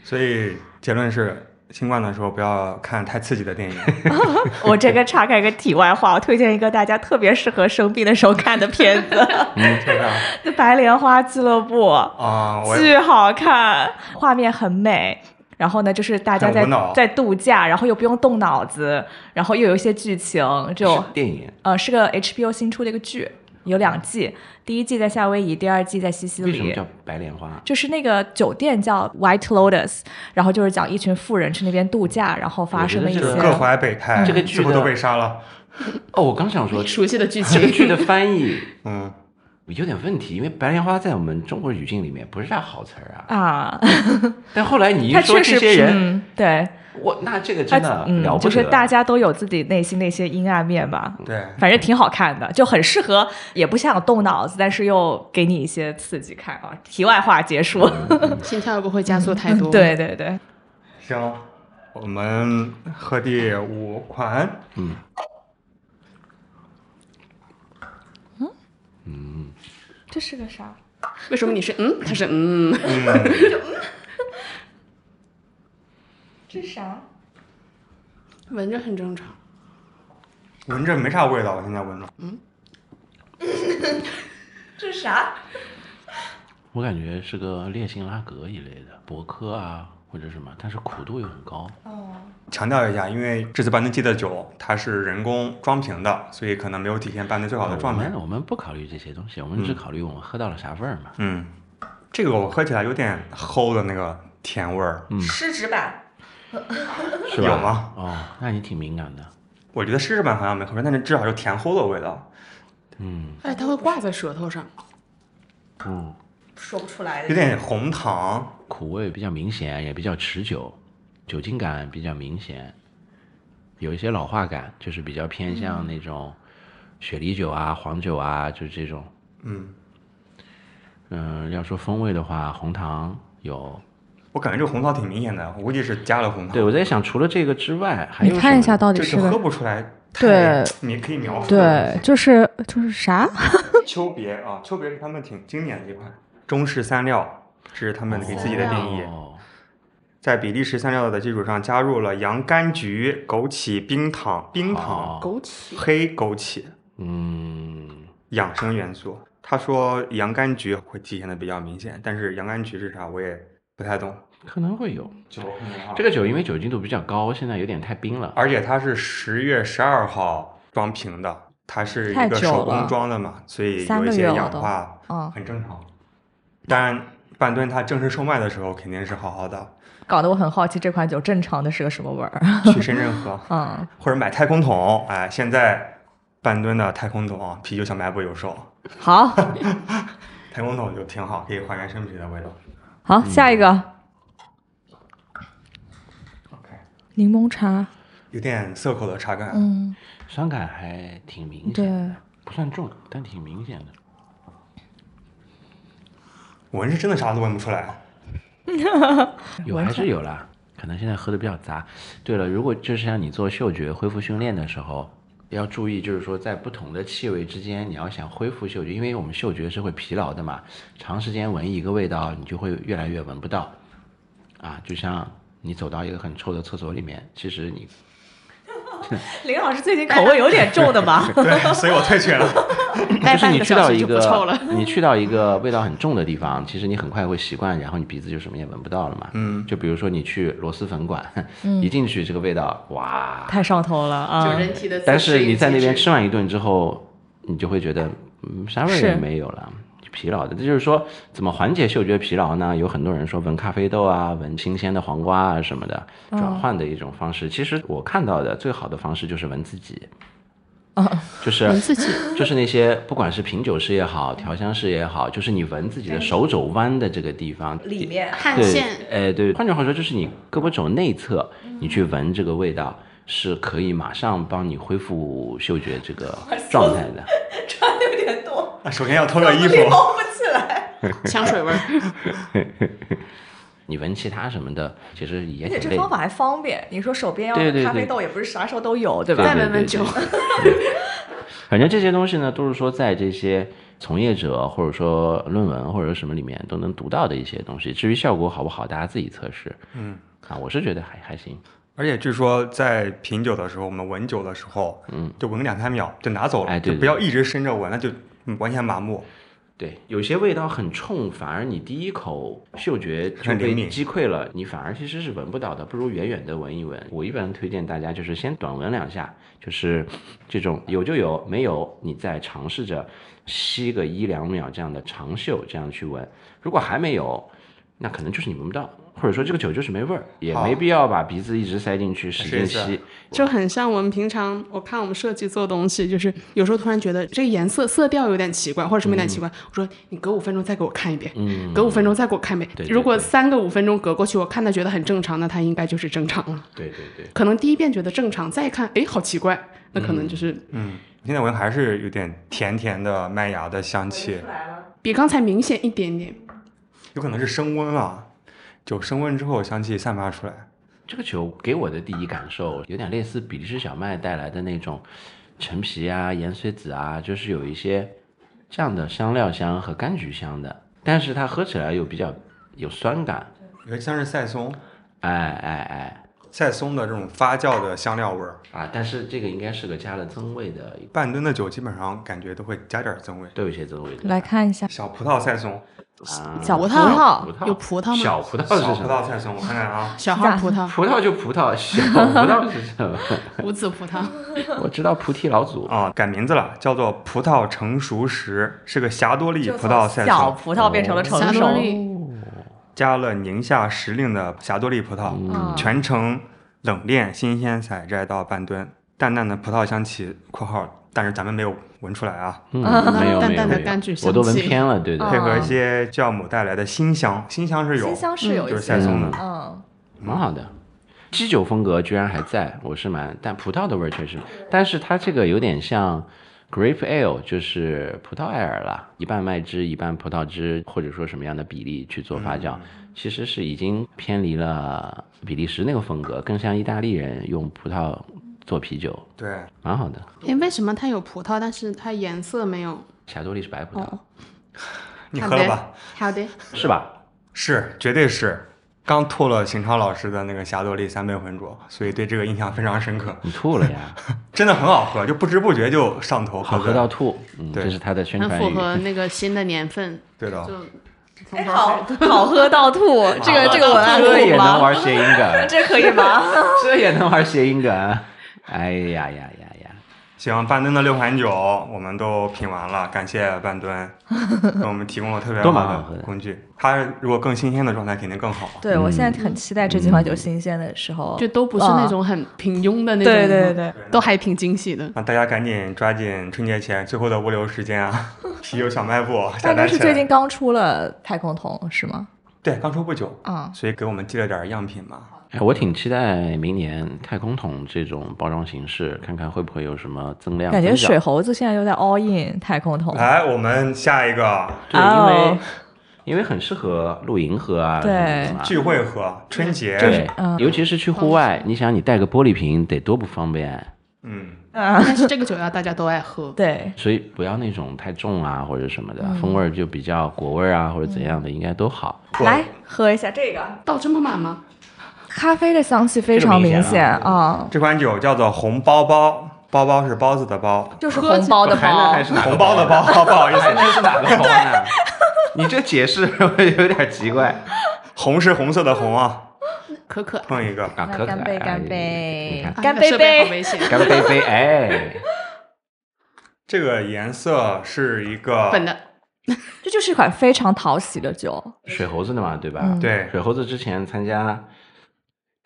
所以结论是，新冠的时候不要看太刺激的电影。我这个岔开个题外话，我推荐一个大家特别适合生病的时候看的片子，嗯，这样《白莲花俱乐部》，啊，我巨好看，画面很美。然后呢，就是大家在在度假，然后又不用动脑子，然后又有一些剧情，就电影，呃是个 HBO 新出的一个剧，有两季，第一季在夏威夷，第二季在西西里。为什么叫白莲花？就是那个酒店叫 White Lotus，然后就是讲一群富人去那边度假，然后发生了一些各怀北派，这个剧最后都被杀了。哦，我刚想说，熟悉的剧情，这个剧的翻译 嗯，有点问题，因为白莲花在我们中国语境里面不是啥好词儿啊。啊，但后来你一说这些人，嗯，对，我那这个他真的嗯了，不得。就是大家都有自己内心的一些阴暗面吧。对，反正挺好看的，就很适合，也不想动脑子，但是又给你一些刺激看啊。题外话结束，心跳又不会加速太多。，对对对，行，我们喝第五款，嗯嗯这是个啥？为什么你是嗯，他是嗯嗯？这是啥？闻着很正常。闻着没啥味道，我现在闻着。嗯 这是啥？我感觉是个烈性拉格一类的博科啊，或者什么，但是苦度又很高。哦，强调一下，因为这次班德基的酒它是人工装瓶的，所以可能没有体现班德最好的状态们。我们不考虑这些东西，我们只考虑我们喝到了啥味儿嘛。嗯，这个我喝起来有点齁的那个甜味儿，湿纸板。是吧？有吗？哦，那你挺敏感的。我觉得湿纸板好像没喝但是至少是甜齁的味道，嗯哎，它会挂在舌头上。嗯，说不出来有点红糖。苦味比较明显，也比较持久，酒精感比较明显，有一些老化感，就是比较偏向那种雪梨酒啊、黄酒啊，就是这种。嗯，嗯，要说风味的话，红糖有，我感觉这个红桃挺明显的，我估计是加了红桃。对，我在想，除了这个之外，还有你看一下什么到底是喝不出来。对，你可以描述。对，，就是就是啥？秋别啊，秋别是他们挺经典的一款中式三料，这是他们给自己的定义。哦在比利时三料的基础上，加入了洋甘菊、枸杞、冰糖、冰糖、好枸杞，黑枸杞嗯，养生元素。他说洋甘菊会体现的比较明显，但是洋甘菊是啥我也不太懂。可能会有。酒这个酒因为酒精度比较高，现在有点太冰了。而且它是十月十二号装瓶的，它是一个手工装的嘛，所以有一些氧化嗯很正常。当然，半吨它正式售卖的时候肯定是好好的，搞得我很好奇这款酒正常的是个什么味儿。去深圳喝 嗯，或者买太空桶。哎，现在半吨的太空桶啤酒小卖部有售，好，太空桶就挺好，可以还原生啤的味道。好，下一个 OK，柠檬茶。有点涩口的茶感。嗯，酸感还挺明显，对，不算重，但挺明显的。闻是真的啥都闻不出来。有还是有啦，可能现在喝的比较杂。对了，如果就是像你做嗅觉恢复训练的时候，要注意，就是说在不同的气味之间，你要想恢复嗅觉，因为我们嗅觉是会疲劳的嘛，长时间闻一个味道，你就会越来越闻不到。啊，就像你走到一个很臭的厕所里面，其实你 林老师最近口味有点重的吧？对，所以我退却了。但是你去到一个。你去到一个味道很重的地方，其实你很快会习惯，然后你鼻子就什么也闻不到了嘛。嗯，就比如说你去螺蛳粉馆，一进去这个味道，哇！太上头了啊！就人体的但是你在那边吃完一顿之后，你就会觉得，嗯，啥味儿也没有了，疲劳的。这就是说，怎么缓解嗅觉疲劳呢？有很多人说闻咖啡豆啊，闻新鲜的黄瓜啊什么的，转换的一种方式。其实我看到的最好的方式就是闻自己，就是闻自己，就是那些不管是品酒师也好，调香师也好，就是你闻自己的手肘弯的这个地方，里面汗腺，哎对，换句话说，就是你胳膊肘内侧，你去闻这个味道，是可以马上帮你恢复嗅觉这个状态的。穿的有点多，啊首先要脱掉衣服。摸不起来。香水味儿。你闻其他什么的，其实也而且挺累的。这方法还方便，你说手边要对对对咖啡豆，也不是啥时候都有，对吧？对再闻闻酒，反正这些东西呢，都是说在这些从业者或者说论文或者什么里面都能读到的一些东西。至于效果好不好，大家自己测试。嗯，啊，我是觉得还还行。而且据说在品酒的时候，我们闻酒的时候，嗯，就闻个两三秒就拿走了，哎对对就不要一直伸着闻，那就嗯完全麻木。对，有些味道很冲，反而你第一口嗅觉就被击溃了，你反而其实是闻不到的，不如远远的闻一闻。我一般推荐大家就是先短闻两下，就是这种有就有，没有你再尝试着吸个一两秒这样的长嗅，这样去闻。如果还没有，那可能就是你闻不到，或者说这个酒就是没味儿，也没必要把鼻子一直塞进去使劲吸。就很像我们平常，我看我们设计做东西，就是有时候突然觉得这个颜色色调有点奇怪，或者什么有点奇怪，我说你隔五分钟再给我看一遍，嗯，隔五分钟再给我看一遍。对对如果三个五分钟隔过去，我看他觉得很正常，那他应该就是正常了。对对对。可能第一遍觉得正常，再一看，哎，好奇怪，那可能就是嗯，现在闻还是有点甜甜的麦芽的香气，比刚才明显一点点。有可能是升温了，酒升温之后香气散发出来。这个酒给我的第一感受有点类似比利时小麦带来的那种陈皮啊、盐水子啊，就是有一些这样的香料香和柑橘香的，但是它喝起来又比较有酸感，有点像是赛松，哎哎哎赛松的这种发酵的香料味儿。啊！但是这个应该是个加了增味的，半吨的酒基本上感觉都会加点儿增味。都有一些增味来看一下，小葡萄赛松，啊。小葡葡萄萄葡萄。有葡萄吗？小葡萄小葡是什么？萄赛松，我看看啊，小号葡萄、葡萄就葡萄，小葡萄是什么？无籽葡萄，我知道菩提老祖。啊，改名字了，叫做葡萄成熟时，是个霞多丽就葡萄赛松，小葡萄变成了成霞熟加了宁夏时令的霞多丽葡萄，嗯。全程冷链新鲜采摘到半吨，淡淡的葡萄香气（括号），但是咱们没有闻出来啊。没有淡淡的没有没有柑橘我都闻偏了，对对。嗯配合一些酵母带来的新香，新香是有新，香是有就是一些。赛松的。嗯，蛮好的。基酒风格居然还在，我是蛮，但葡萄的味儿确实，但是它这个有点像 grape ale，就是葡萄艾尔啦，一半麦汁一半葡萄汁，或者说什么样的比例去做发酵，其实是已经偏离了比利时那个风格，更像意大利人用葡萄做啤酒，对，蛮好的。哎，为什么它有葡萄，但是它颜色没有？霞多丽是白葡萄，哦，你喝了吧？好的，是吧？是，绝对是。刚吐了邢超老师的那个霞多丽三倍浑浊，所以对这个印象非常深刻。你吐了呀？真的很好喝，就不知不觉就上头，好喝到吐，这是它的宣传语。符合那个新的年份，对的。就从好好喝到吐，这个这个文案可以这也能吗？玩谐音梗，这可以吗？这也能玩谐音梗。哎呀呀呀呀！行，半吨的六款酒我们都品完了，感谢半吨 给我们提供了特别好的的工具。它如果更新鲜的状态肯定更好。对，我现在很期待这几款酒新鲜的时候，就都不是那种很平庸的那种，对对对，都还挺惊喜的。那大家赶紧抓紧春节前最后的物流时间啊！啤酒小卖部下大哥单。是最近刚出了太空桶是吗？对，刚出不久，啊，所以给我们寄了点样品嘛。哎，我挺期待明年太空桶这种包装形式，看看会不会有什么增量。感觉水猴子现在又在 all in 太空桶，来，我们下一个对，因为、哦因为很适合露营喝啊，对聚会喝，春节，对，嗯尤其是去户外，你想你带个玻璃瓶得多不方便，嗯，啊，但是这个酒要大家都爱喝，对，所以不要那种太重啊或者什么的，风味儿就比较果味儿啊或者怎样的，应该都好。来喝一下这个，倒这么满吗？咖啡的香气非常明显显啊啊，这款酒叫做红包包，包包是包子的包，就是红包的包。还是红包的包，不好 意思，还能是哪个包呢？你这解释有点奇怪。红是红色的红啊，可可，碰一个，啊！可可哎干杯。干你杯看，干杯。杯，干杯杯，哎，这个颜色是一个粉的，这就是一款非常讨喜的酒，水猴子的嘛，对吧？嗯。对。水猴子之前参加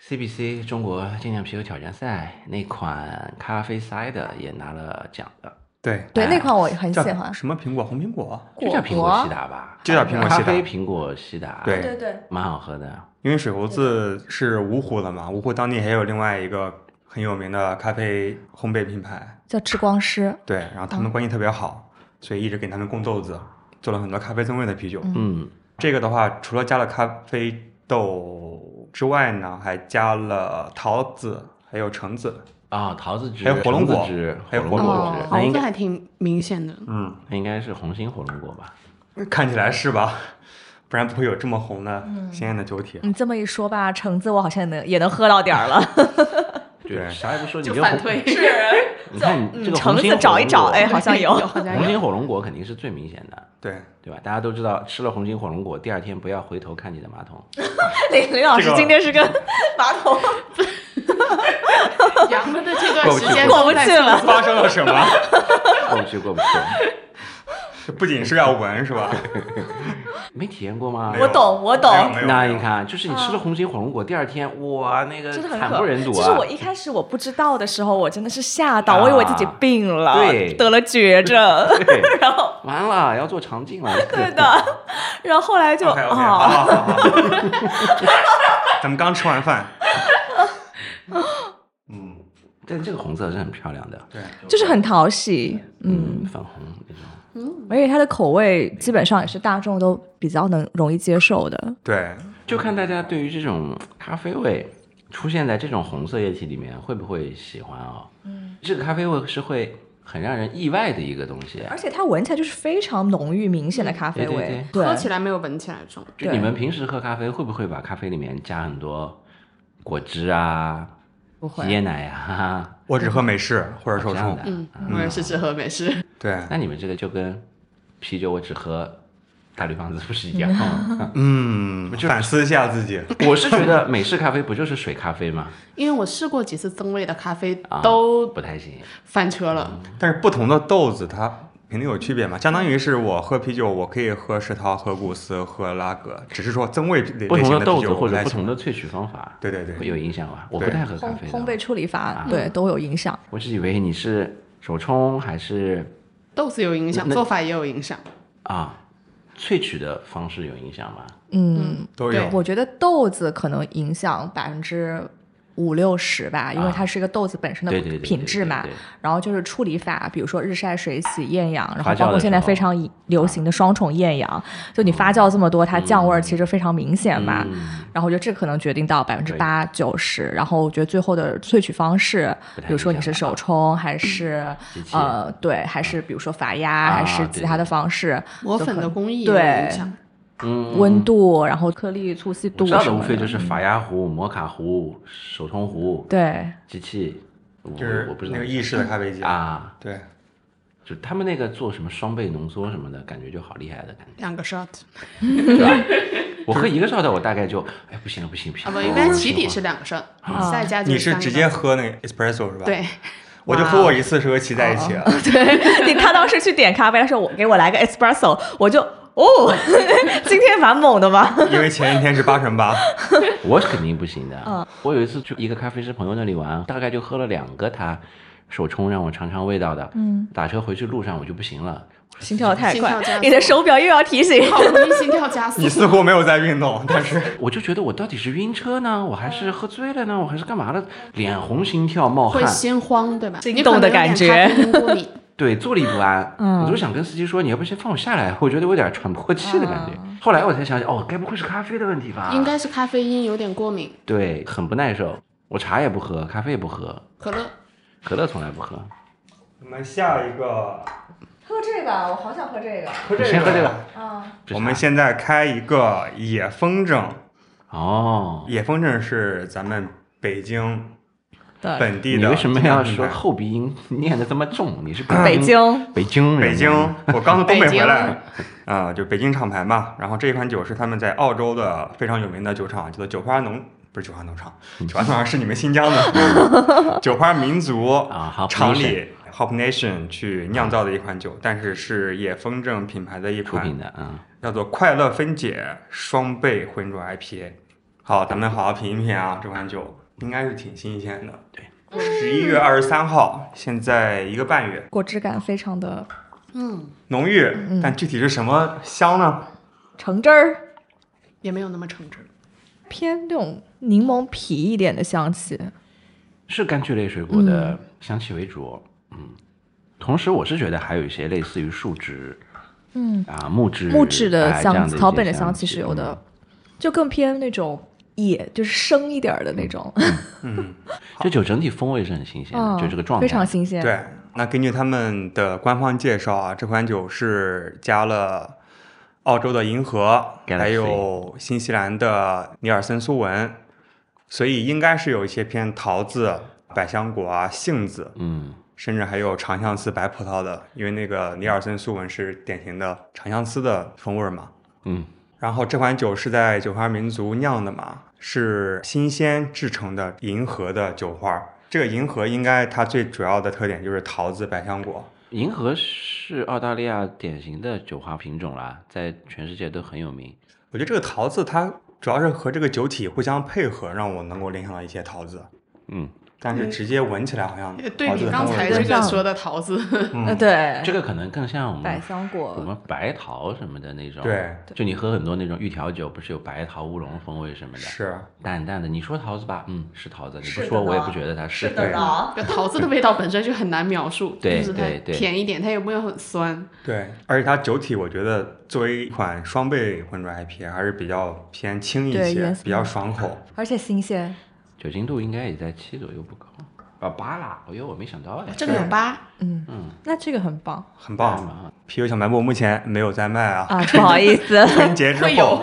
CBC 中国精酿啤酒挑战赛那款咖啡塞的也拿了奖的，对。对，哎那款我很喜欢，什么苹果？红苹果，就叫苹果西达吧，就叫苹果西达咖啡苹果西达，对。对对，蛮好喝的。因为水猴子是芜湖的嘛，芜湖当地还有另外一个很有名的咖啡烘焙品牌，叫吃光师，对，然后他们关系特别好，所以一直给他们供豆子，做了很多咖啡增味的啤酒。嗯，这个的话，除了加了咖啡豆之外呢，还加了桃子，还有橙子，啊，桃子汁，还有火龙果汁，还有火龙果汁那应该还挺明显的。嗯，那应该是红心火龙果吧？看起来是吧？不然不会有这么红的鲜艳的酒体。你这么一说吧，橙子我好像能也能喝到点儿了，对啥也不说，你就反推，是，你看你这个橙子红心火龙找一找，果哎，好像 有。红心火龙果肯定是最明显的，对，对吧？大家都知道，吃了红心火龙果，第二天不要回头看你的马桶。林林老师今天是跟马桶杨们的这段时间过不去了发生了什么？过不去，过不去。不仅是要闻是吧？没体验过吗？我懂我懂。那你看，就是你吃了红心火龙果，第二天哇，那个真的很可惨不忍睹啊！就是我一开始我不知道的时候，我真的是吓到，啊我以为自己病了，对。得了绝症，对，然后完了要做肠镜了。对的，然后后来就好，咱们刚吃完饭。嗯，但这个红色是很漂亮的，对，就是很讨喜，嗯，嗯，粉红那种。而且它的口味基本上也是大众都比较能容易接受的，对，就看大家对于这种咖啡味出现在这种红色液体里面会不会喜欢哦、嗯，这个咖啡味是会很让人意外的一个东西。而且它闻起来就是非常浓郁明显的咖啡对对味，喝起来没有闻起来重。就你们平时喝咖啡会不会把咖啡里面加很多果汁啊、不会。椰奶呀、哈哈我只喝美式或者手冲我也是只喝美式。对，那你们这个就跟啤酒我只喝大绿棒子不是一样吗？嗯，反思一下自己。我是觉得美式咖啡不就是水咖啡吗？因为我试过几次增味的咖啡啊，都不太行。翻车了。但是不同的豆子它肯定有区别嘛，相当于是我喝啤酒，我可以喝石涛、喝古斯、喝拉格，只是说增味类不同的豆子或者不同的萃取方法，对对对会有影响吧？我不太喝咖烘啡的，烘焙处理法啊对都有影响。我是以为你是手冲还是豆子有影响，做法也有影响。啊萃取的方式有影响吗？嗯，都有对。我觉得豆子可能影响百分之五六十吧，因为它是一个豆子本身的品质嘛。然后就是处理法，比如说日晒、水洗、厌氧，然后包括现在非常流行的双重厌氧，就你发酵这么多，它酱味儿其实非常明显嘛。嗯。然后我觉得这可能决定到百分之八九十，然后我觉得最后的萃取方式，比如说你是手冲还是呃对，还是比如说法压、啊还是其他的方式，磨粉的工艺对嗯，温度，然后颗粒粗细度我知道的无非就是法压壶、摩卡壶、手冲壶、对。机器，我就是我不知道。那个意式的咖啡机，啊，对，就他们那个做什么双倍浓缩什么的，感觉就好厉害的感觉，两个 shot 是吧？我喝一个 shot，我大概就哎不行了不行不行。啊不，了，一般起底是两个 shot，啊再加你是直接喝那个 espresso 是吧？，对，我就喝过一次，是和骑在一起了。对你，他当时去点咖啡，他说我给我来个 espresso，我就哦，今天蛮猛的吧？因为前一天是八乘八，我是肯定不行的。嗯我有一次去一个咖啡师朋友那里玩，大概就喝了两个他手冲让我尝尝味道的。嗯，打车回去路上我就不行了，心跳太快你的手表又要提醒。好容易心跳加速你。似乎没有在运动，但是我就觉得我到底是晕车呢，我还是喝醉了呢，我还是干嘛了？脸红心跳冒汗，会心慌，对吧？心动的感觉对，坐立不安。嗯我就想跟司机说，你要不先放我下来，我觉得我有点喘不过气的感觉。后来我才想起，哦，该不会是咖啡的问题吧？应该是咖啡因有点过敏。对，很不耐受。我茶也不喝，咖啡也不喝，可乐，可乐从来不喝。我们下一个喝这个，我好想喝这个。喝这个先喝这个。啊，我们现在开一个野风筝，哦，野风筝是咱们北京对，本地的。你为什么要说后鼻音 念的这么重？你是北京 北京人北京？，我刚从东北回来，啊、就北京厂牌嘛。然后这一款酒是他们在澳洲的非常有名的酒厂，叫做酒花农，不是酒花农场，酒花农场是你们新疆的 酒花民族啊厂里 Hop Nation 去酿造的一款酒，但是是野风筝品牌的一款品的，嗯，叫做快乐分解双倍浑浊 IPA。好，咱们好好品一品啊，这款酒应该是挺新鲜的。对，十一月二十三号，现在一个半月，果汁感非常的嗯，浓郁，但具体是什么香呢？橙汁儿，也没有那么橙汁。偏那种柠檬皮一点的香气。是柑橘类水果的香气为主，嗯。同时，我是觉得还有一些类似于树脂嗯，啊、木质、木质的香草本的香香气是有的嗯，就更偏那种野，就是生一点儿的那种。嗯，这酒整体风味是很新鲜的，嗯，就这个状态非常新鲜。对。那根据他们的官方介绍啊，这款酒是加了澳洲的银河，还有新西兰的尼尔森苏文，所以应该是有一些偏桃子、百香果啊、杏子，嗯，甚至还有长相思白葡萄的，因为那个尼尔森苏文是典型的长相思的风味嘛。嗯，然后这款酒是在酒花民族酿的嘛，是新鲜制成的银河的酒花。这个银河应该它最主要的特点就是桃子、百香果。银河是澳大利亚典型的酒花品种啦，在全世界都很有名。我觉得这个桃子它主要是和这个酒体互相配合，让我能够联想到一些桃子，嗯，但是直接闻起来好像对比桃子的刚才这个说的桃子，呃，嗯，对，这个可能更像我们百香什果，么白桃什么的那种。对，就你喝很多那种玉调酒，不是有白桃乌龙风味什么的，是淡淡的。你说桃子吧，嗯，是桃子。你不说，我也不觉得它是。的呢。桃子的味道本身就很难描述，对就是它对对甜一点，它有没有很酸。对，而且它酒体我觉得作为一款双倍浑浊 IPA 还是比较偏轻一些，比较爽口。而且新鲜。酒精度应该也在七左右，不高。啊，八啦！哎呦，我没想到哎。这个有八，嗯，嗯，那这个很棒很棒。啊，啤酒小卖部目前没有在卖啊，啊，不好意思。春节之后，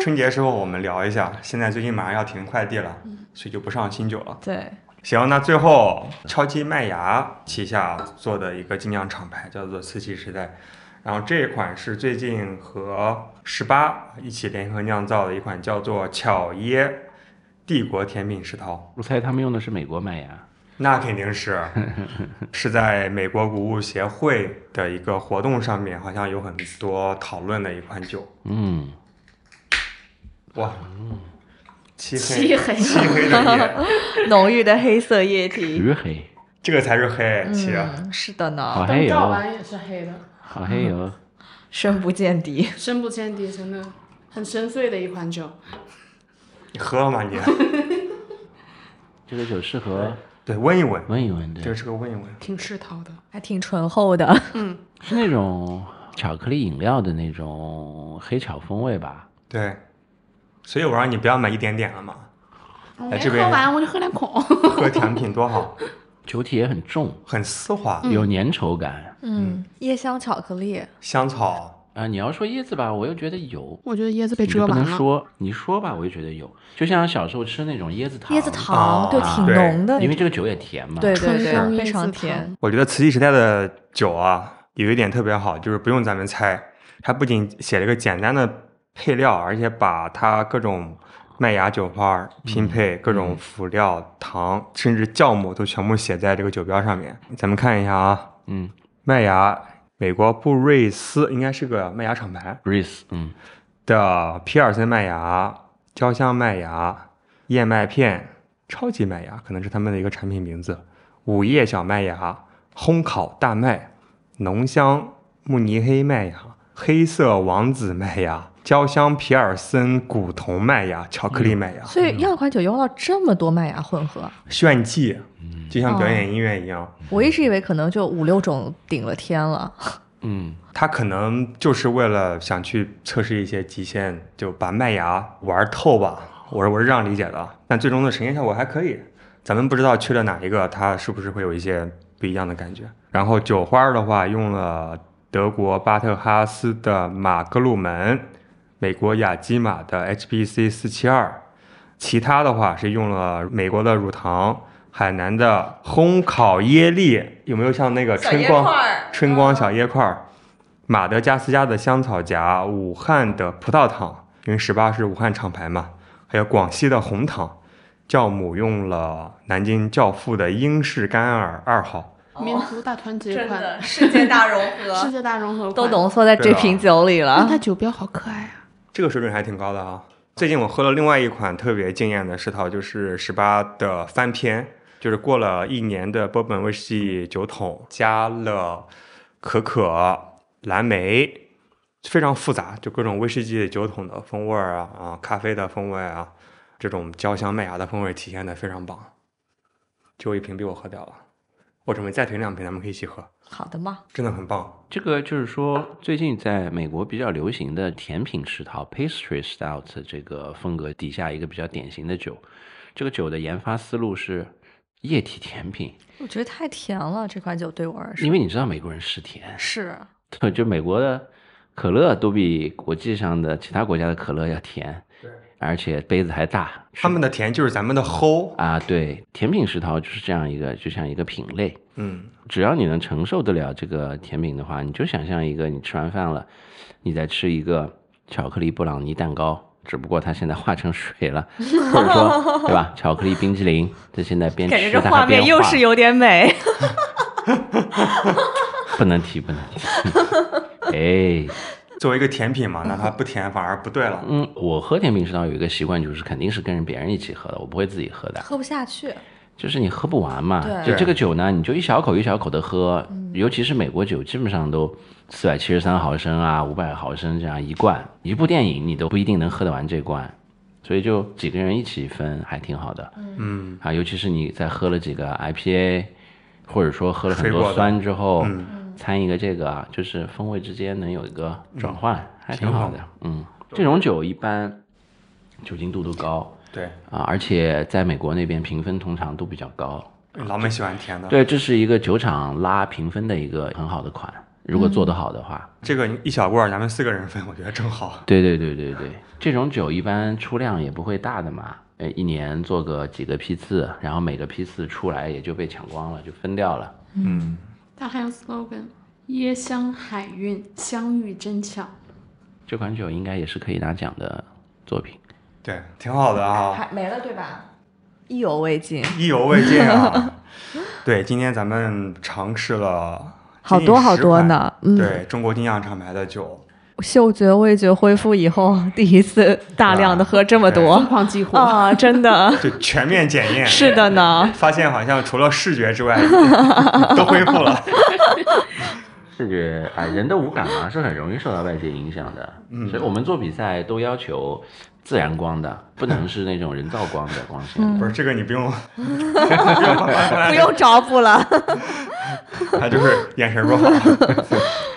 春节之后我们聊一下。现在最近马上要停快递了，所以就不上新酒了。对，行，那最后超级麦芽旗下做的一个精酿厂牌叫做四季时代，然后这一款是最近和十八一起联合酿造的一款叫做巧椰帝国甜品石涛。我猜他们用的是美国麦芽。那肯定是，是在美国谷物协会的一个活动上面，好像有很多讨论的一款酒。嗯，哇，漆黑漆黑漆黑的夜，浓郁的黑色液体。黢黑，这个才是黑漆是的呢，照完也是黑的，好黑哟。深不见底。深不见底，真的很深邃的一款酒。你喝了吗你？这个酒适合对，闻一闻，闻一闻，对这个，是个闻一闻。挺世涛的。还挺醇厚的。嗯 是那种巧克力饮料的那种黑巧风味吧？对，所以我让你不要买一点点了嘛，来这边喝完我就喝两口。喝甜品多好，酒体也很重，很丝滑，有粘稠感。嗯，椰香巧克力，香草，啊、你要说椰子吧，我又觉得有，我觉得椰子被你就不遮完了。能说，你说吧，我就觉得有，就像小时候吃那种椰子糖，椰子糖，啊对，挺浓的。因为这个酒也甜嘛。对对非常甜。我觉得瓷器时代的酒啊，有一点特别好，就是不用咱们猜，它不仅写了一个简单的配料，而且把它各种麦芽酒花拼配、各种辅料、糖，甚至酵母都全部写在这个酒标上面。咱们看一下啊，嗯麦芽，美国布瑞斯应该是个麦芽厂牌，Breeze，嗯，的皮尔森麦芽、焦香麦芽、燕麦片、超级麦芽，可能是他们的一个产品名字。午夜小麦芽、烘烤大麦、浓香慕尼黑麦芽、黑色王子麦芽、焦香皮尔森古铜麦芽、巧克力麦芽，所以样款酒用了这么多麦芽混合，炫技，就像表演音乐一样。我一直以为可能就五六种顶了天了。嗯，他可能就是为了想去测试一些极限，就把麦芽玩透吧。我是我是这样理解的，但最终的呈现效果还可以。咱们不知道去了哪一个，它是不是会有一些不一样的感觉。然后酒花的话，用了德国巴特哈斯的马格鲁门，美国雅基玛的 HBC 四七二，其他的话是用了美国的乳糖。海南的烘烤椰粒有没有像那个春光春光小椰块儿？马德加斯加的香草荚，武汉的葡萄糖，因为十八是武汉厂牌嘛，还有广西的红糖，酵母用了南京教父的英式干耳二号。民族大团结款，世界大融合 世界大融合都浓缩在这瓶酒里了。那它酒标好可爱啊！这个水准还挺高的啊。最近我喝了另外一款特别惊艳的世涛，就是十八的翻篇，就是过了一年的波本威士忌酒桶，加了可可、蓝莓，非常复杂，就各种威士忌酒桶的风味啊啊，咖啡的风味啊，这种焦香麦芽的风味体现的非常棒。就一瓶被我喝掉了，我准备再囤两瓶，咱们可以一起喝，好的吗，真的很棒。这个就是说，最近在美国比较流行的甜品世涛 （pastry stout） 这个风格底下一个比较典型的酒。这个酒的研发思路是液体甜品，我觉得太甜了，这款酒对我而言。因为你知道美国人吃甜，是对，就美国的可乐都比国际上的其他国家的可乐要甜，对，而且杯子还大。他们的甜就是咱们的齁，啊，对，甜品食堂就是这样一个，就像一个品类。嗯，只要你能承受得了这个甜品的话，你就想象一个，你吃完饭了，你再吃一个巧克力布朗尼蛋糕，只不过它现在化成水了，或者说，对吧？巧克力冰淇淋，这现在边感觉这画面又是有点美。不能提，不能提。哎，作为一个甜品嘛，那它不甜反而不对了。嗯，我喝甜品世涛有一个习惯，就是肯定是跟着别人一起喝的，我不会自己喝的。喝不下去，就是你喝不完嘛。对就这个酒呢，你就一小口一小口的喝，尤其是美国酒，基本上都四百七十三毫升啊，五百毫升这样一罐，一部电影你都不一定能喝得完这罐，所以就几个人一起分还挺好的。嗯，啊，尤其是你在喝了几个 IPA，或者说喝了很多酸之后，嗯掺一个这个啊，就是风味之间能有一个转换，还挺挺好好的。嗯，这种酒一般酒精度都高。对，啊，而且在美国那边评分通常都比较高。老美喜欢甜的。，对，这是一个酒厂拉评分的一个很好的款，如果做得好的话。这个一小罐儿咱们四个人分，我觉得正好。对对对对对，这种酒一般出量也不会大的嘛，呃，一年做个几个批次，然后每个批次出来也就被抢光了，就分掉了。嗯，它还有 slogan：椰香海韵，相遇真巧。这款酒应该也是可以拿奖的作品。对，挺好的啊，还没了对吧？意犹未尽，意犹未尽啊。对，今天咱们尝试了好多好多呢。嗯，对中国金酿厂牌的酒，嗅觉味觉恢复以后，第一次大量的 喝这么疯多狂激活，啊，真的 就全面检验。是的呢。发现好像除了视觉之外 都恢复了。视觉啊，人的五感嘛是很容易受到外界影响的，嗯所以我们做比赛都要求自然光的，不能是那种人造光的光线。不是这个你不用，不用找补了。他就是眼神不好。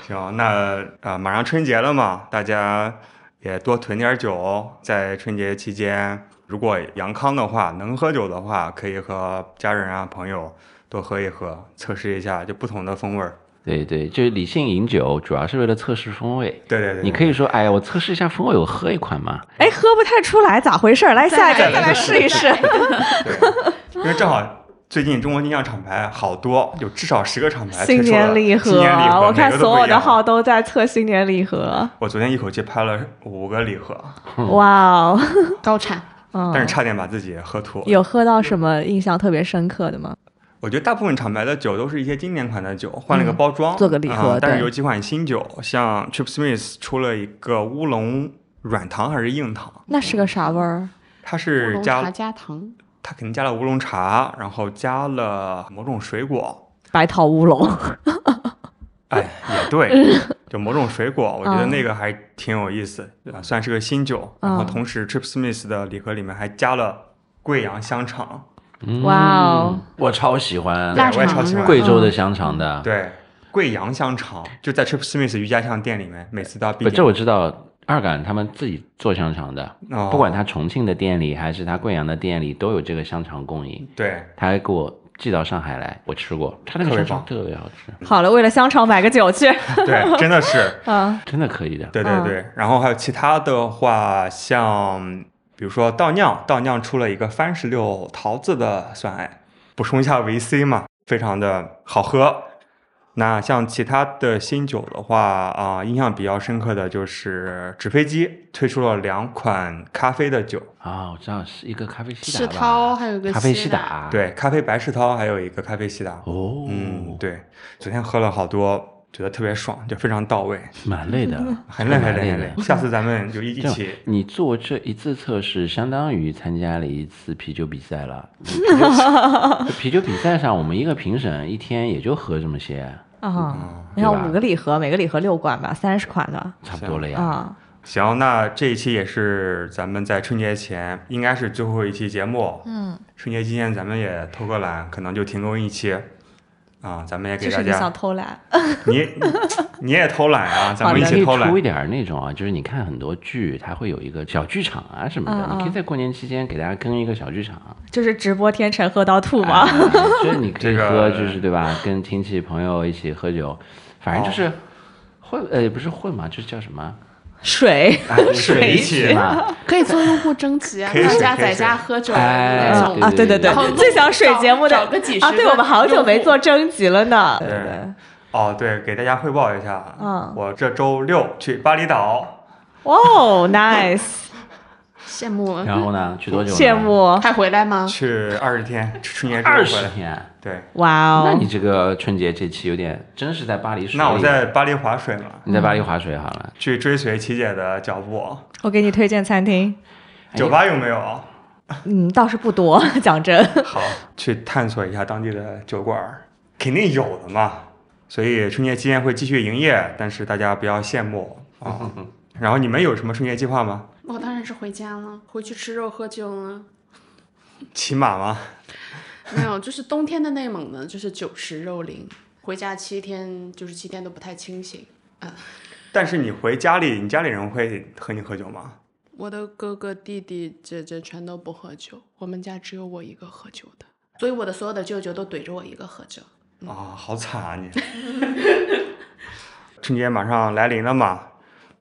行，那啊、马上春节了嘛，大家也多囤点酒，在春节期间，如果阳康的话，能喝酒的话，可以和家人啊朋友多喝一喝，测试一下就不同的风味儿。对对，就是理性饮酒，主要是为了测试风味。对对对，你可以说，哎呀，我测试一下风味，我喝一款嘛。哎，喝不太出来，咋回事？来下一个，再来试一试。对，因为正好。最近中国金匠厂牌好多，有至少十个厂牌推新年礼盒，新年礼盒我看所有的号都在测新年礼盒。我昨天一口气拍了五个礼盒，哇哦，高产。嗯，但是差点把自己喝吐了。有喝到什么印象特别深刻的吗？我觉得大部分厂牌的酒都是一些经典款的酒，换了个包装，嗯做个礼盒啊但是有几款新酒，像 Chip Smith 出了一个乌龙软糖还是硬糖，那是个啥味儿？它是加茶加糖，它肯定加了乌龙茶，然后加了某种水果，白桃乌龙。哎，也对，就某种水果，我觉得嗯那个还挺有意思，啊，算是个新酒。然后嗯同时 Trip Smith 的礼盒里面还加了贵阳香肠，嗯哇哦，我超喜欢对我也超喜欢贵州的香肠的。对，贵阳香肠就在 Trip Smith 瑜伽巷店里面，每次都要必，点。这我知道，二杆他们自己做香肠的，哦不管他重庆的店里还是他贵阳的店里，都有这个香肠供应。对，他还给我寄到上海来，我吃过，他那个特别香肠棒特别好吃，好了，为了香肠买个酒去。对，真的是，啊，真的可以的。嗯对对对。然后还有其他的话，像比如说倒酿，倒酿出了一个番石榴桃子的酸艾，补充一下维 C 嘛，非常的好喝。那像其他的新酒的话啊、印象比较深刻的就是纸飞机推出了两款咖啡的酒，啊，我知道是一个咖啡西世打吧，涛还有个咖啡西打西打，，对，咖啡白世涛，还有一个咖啡西达。哦，嗯，，对，昨天喝了好多，觉得特别爽，就非常到位，蛮累的，很累很累很累。下次咱们就一一起。你做这一次测试，相当于参加了一次啤酒比赛了。啤 酒啤酒比赛上，我们一个评审一天也就喝这么些，啊，你看五个礼盒，每个礼盒六罐吧，三十款的。差不多了呀。啊，行，那这一期也是咱们在春节前应该是最后一期节目。嗯，春节期间咱们也偷个懒，可能就停更一期。啊，咱们也给大就是你想，偷懒。你你你也偷懒啊，咱们一起偷懒出一。点儿那种啊，就是你看很多剧，它会有一个小剧场啊什么的，你可以在过年期间给大家更一个小剧场。就是直播天成喝到吐吗？哎 就是你可以喝，就是对吧？跟亲戚朋友一起喝酒，反正就是混，呃，不是混嘛，就是叫什么？水，啊水一起嘛。可以做用户征集啊，大家在家喝酒哎那种啊，对对对然后，最想水节目的找个几十啊，对我们好久没做征集了呢。对对对，哦，对，给大家汇报一下，嗯我这周六去巴厘岛，哇哦，nice，羡慕，然后呢？去多久？羡。慕，还回来吗？去二十天，春节之后二回来。十天。对，哇哦那你，这个春节这期有点，真是在巴黎水。那我在巴黎划水嘛，你在巴黎划水好了。去追随琪姐的脚步。我给你推荐餐厅，哎酒吧有没有？嗯，倒是不多，讲真，好，去探索一下当地的酒馆，肯定有的嘛。所以春节期间会继续营业，但是大家不要羡慕啊。然后你们有什么春节计划吗？我当然是回家了，回去吃肉喝酒了。骑马吗？没有，就是冬天的内蒙呢，就是酒池肉林。回家七天，就是七天都不太清醒。但是你回家里，你家里人会和你喝酒吗？我的哥哥、弟弟、姐姐全都不喝酒，我们家只有我一个喝酒的，所以我的所有的舅舅都怼着我一个喝酒。啊、好惨啊你！春节马上来临了嘛，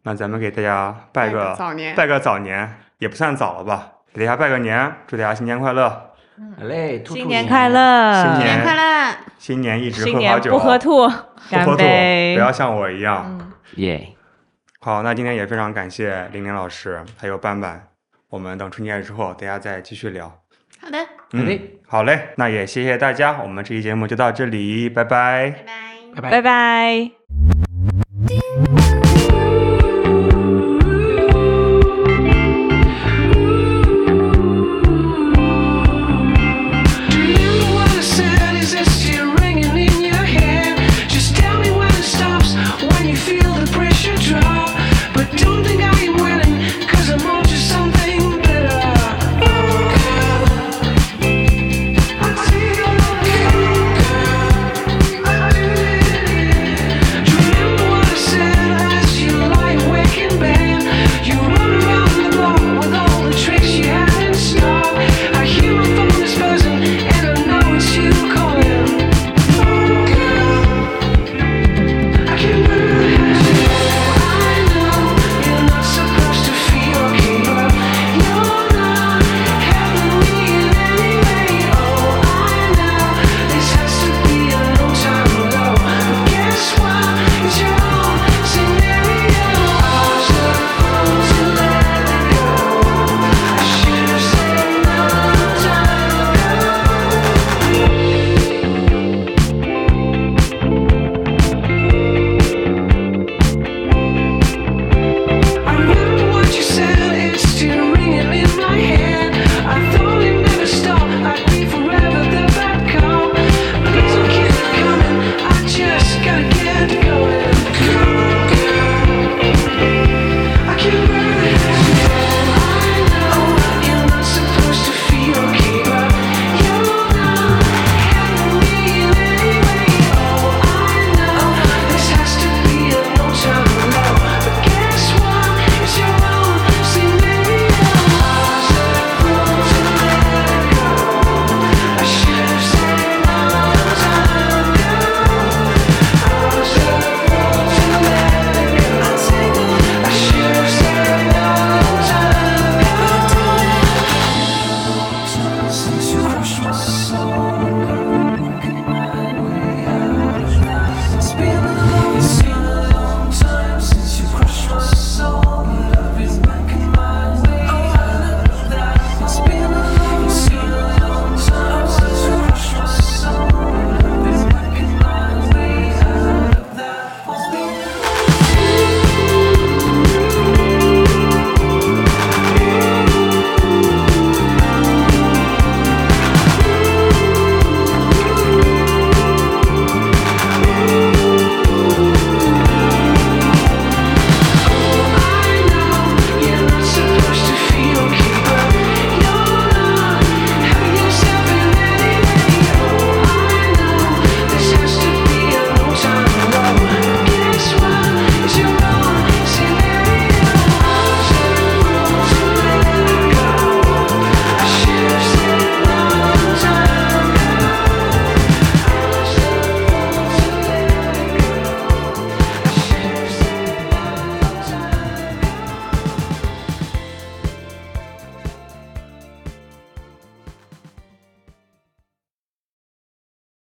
那咱们给大家拜个早年拜个早年，也不算早了吧，给大家拜个年，祝大家新年快乐，好嘞，兔兔新年快！乐，新年快乐！新年一直喝好酒，不喝吐，干不喝吐，杯不！要像我一样。耶，好，那今天也非常感谢玲玲老师还有斑斑，我们等春节之后大家再继续聊。好的，嗯，嘞好嘞，那也谢谢大家，我们这期节目就到这里，拜拜。拜拜。拜拜拜拜。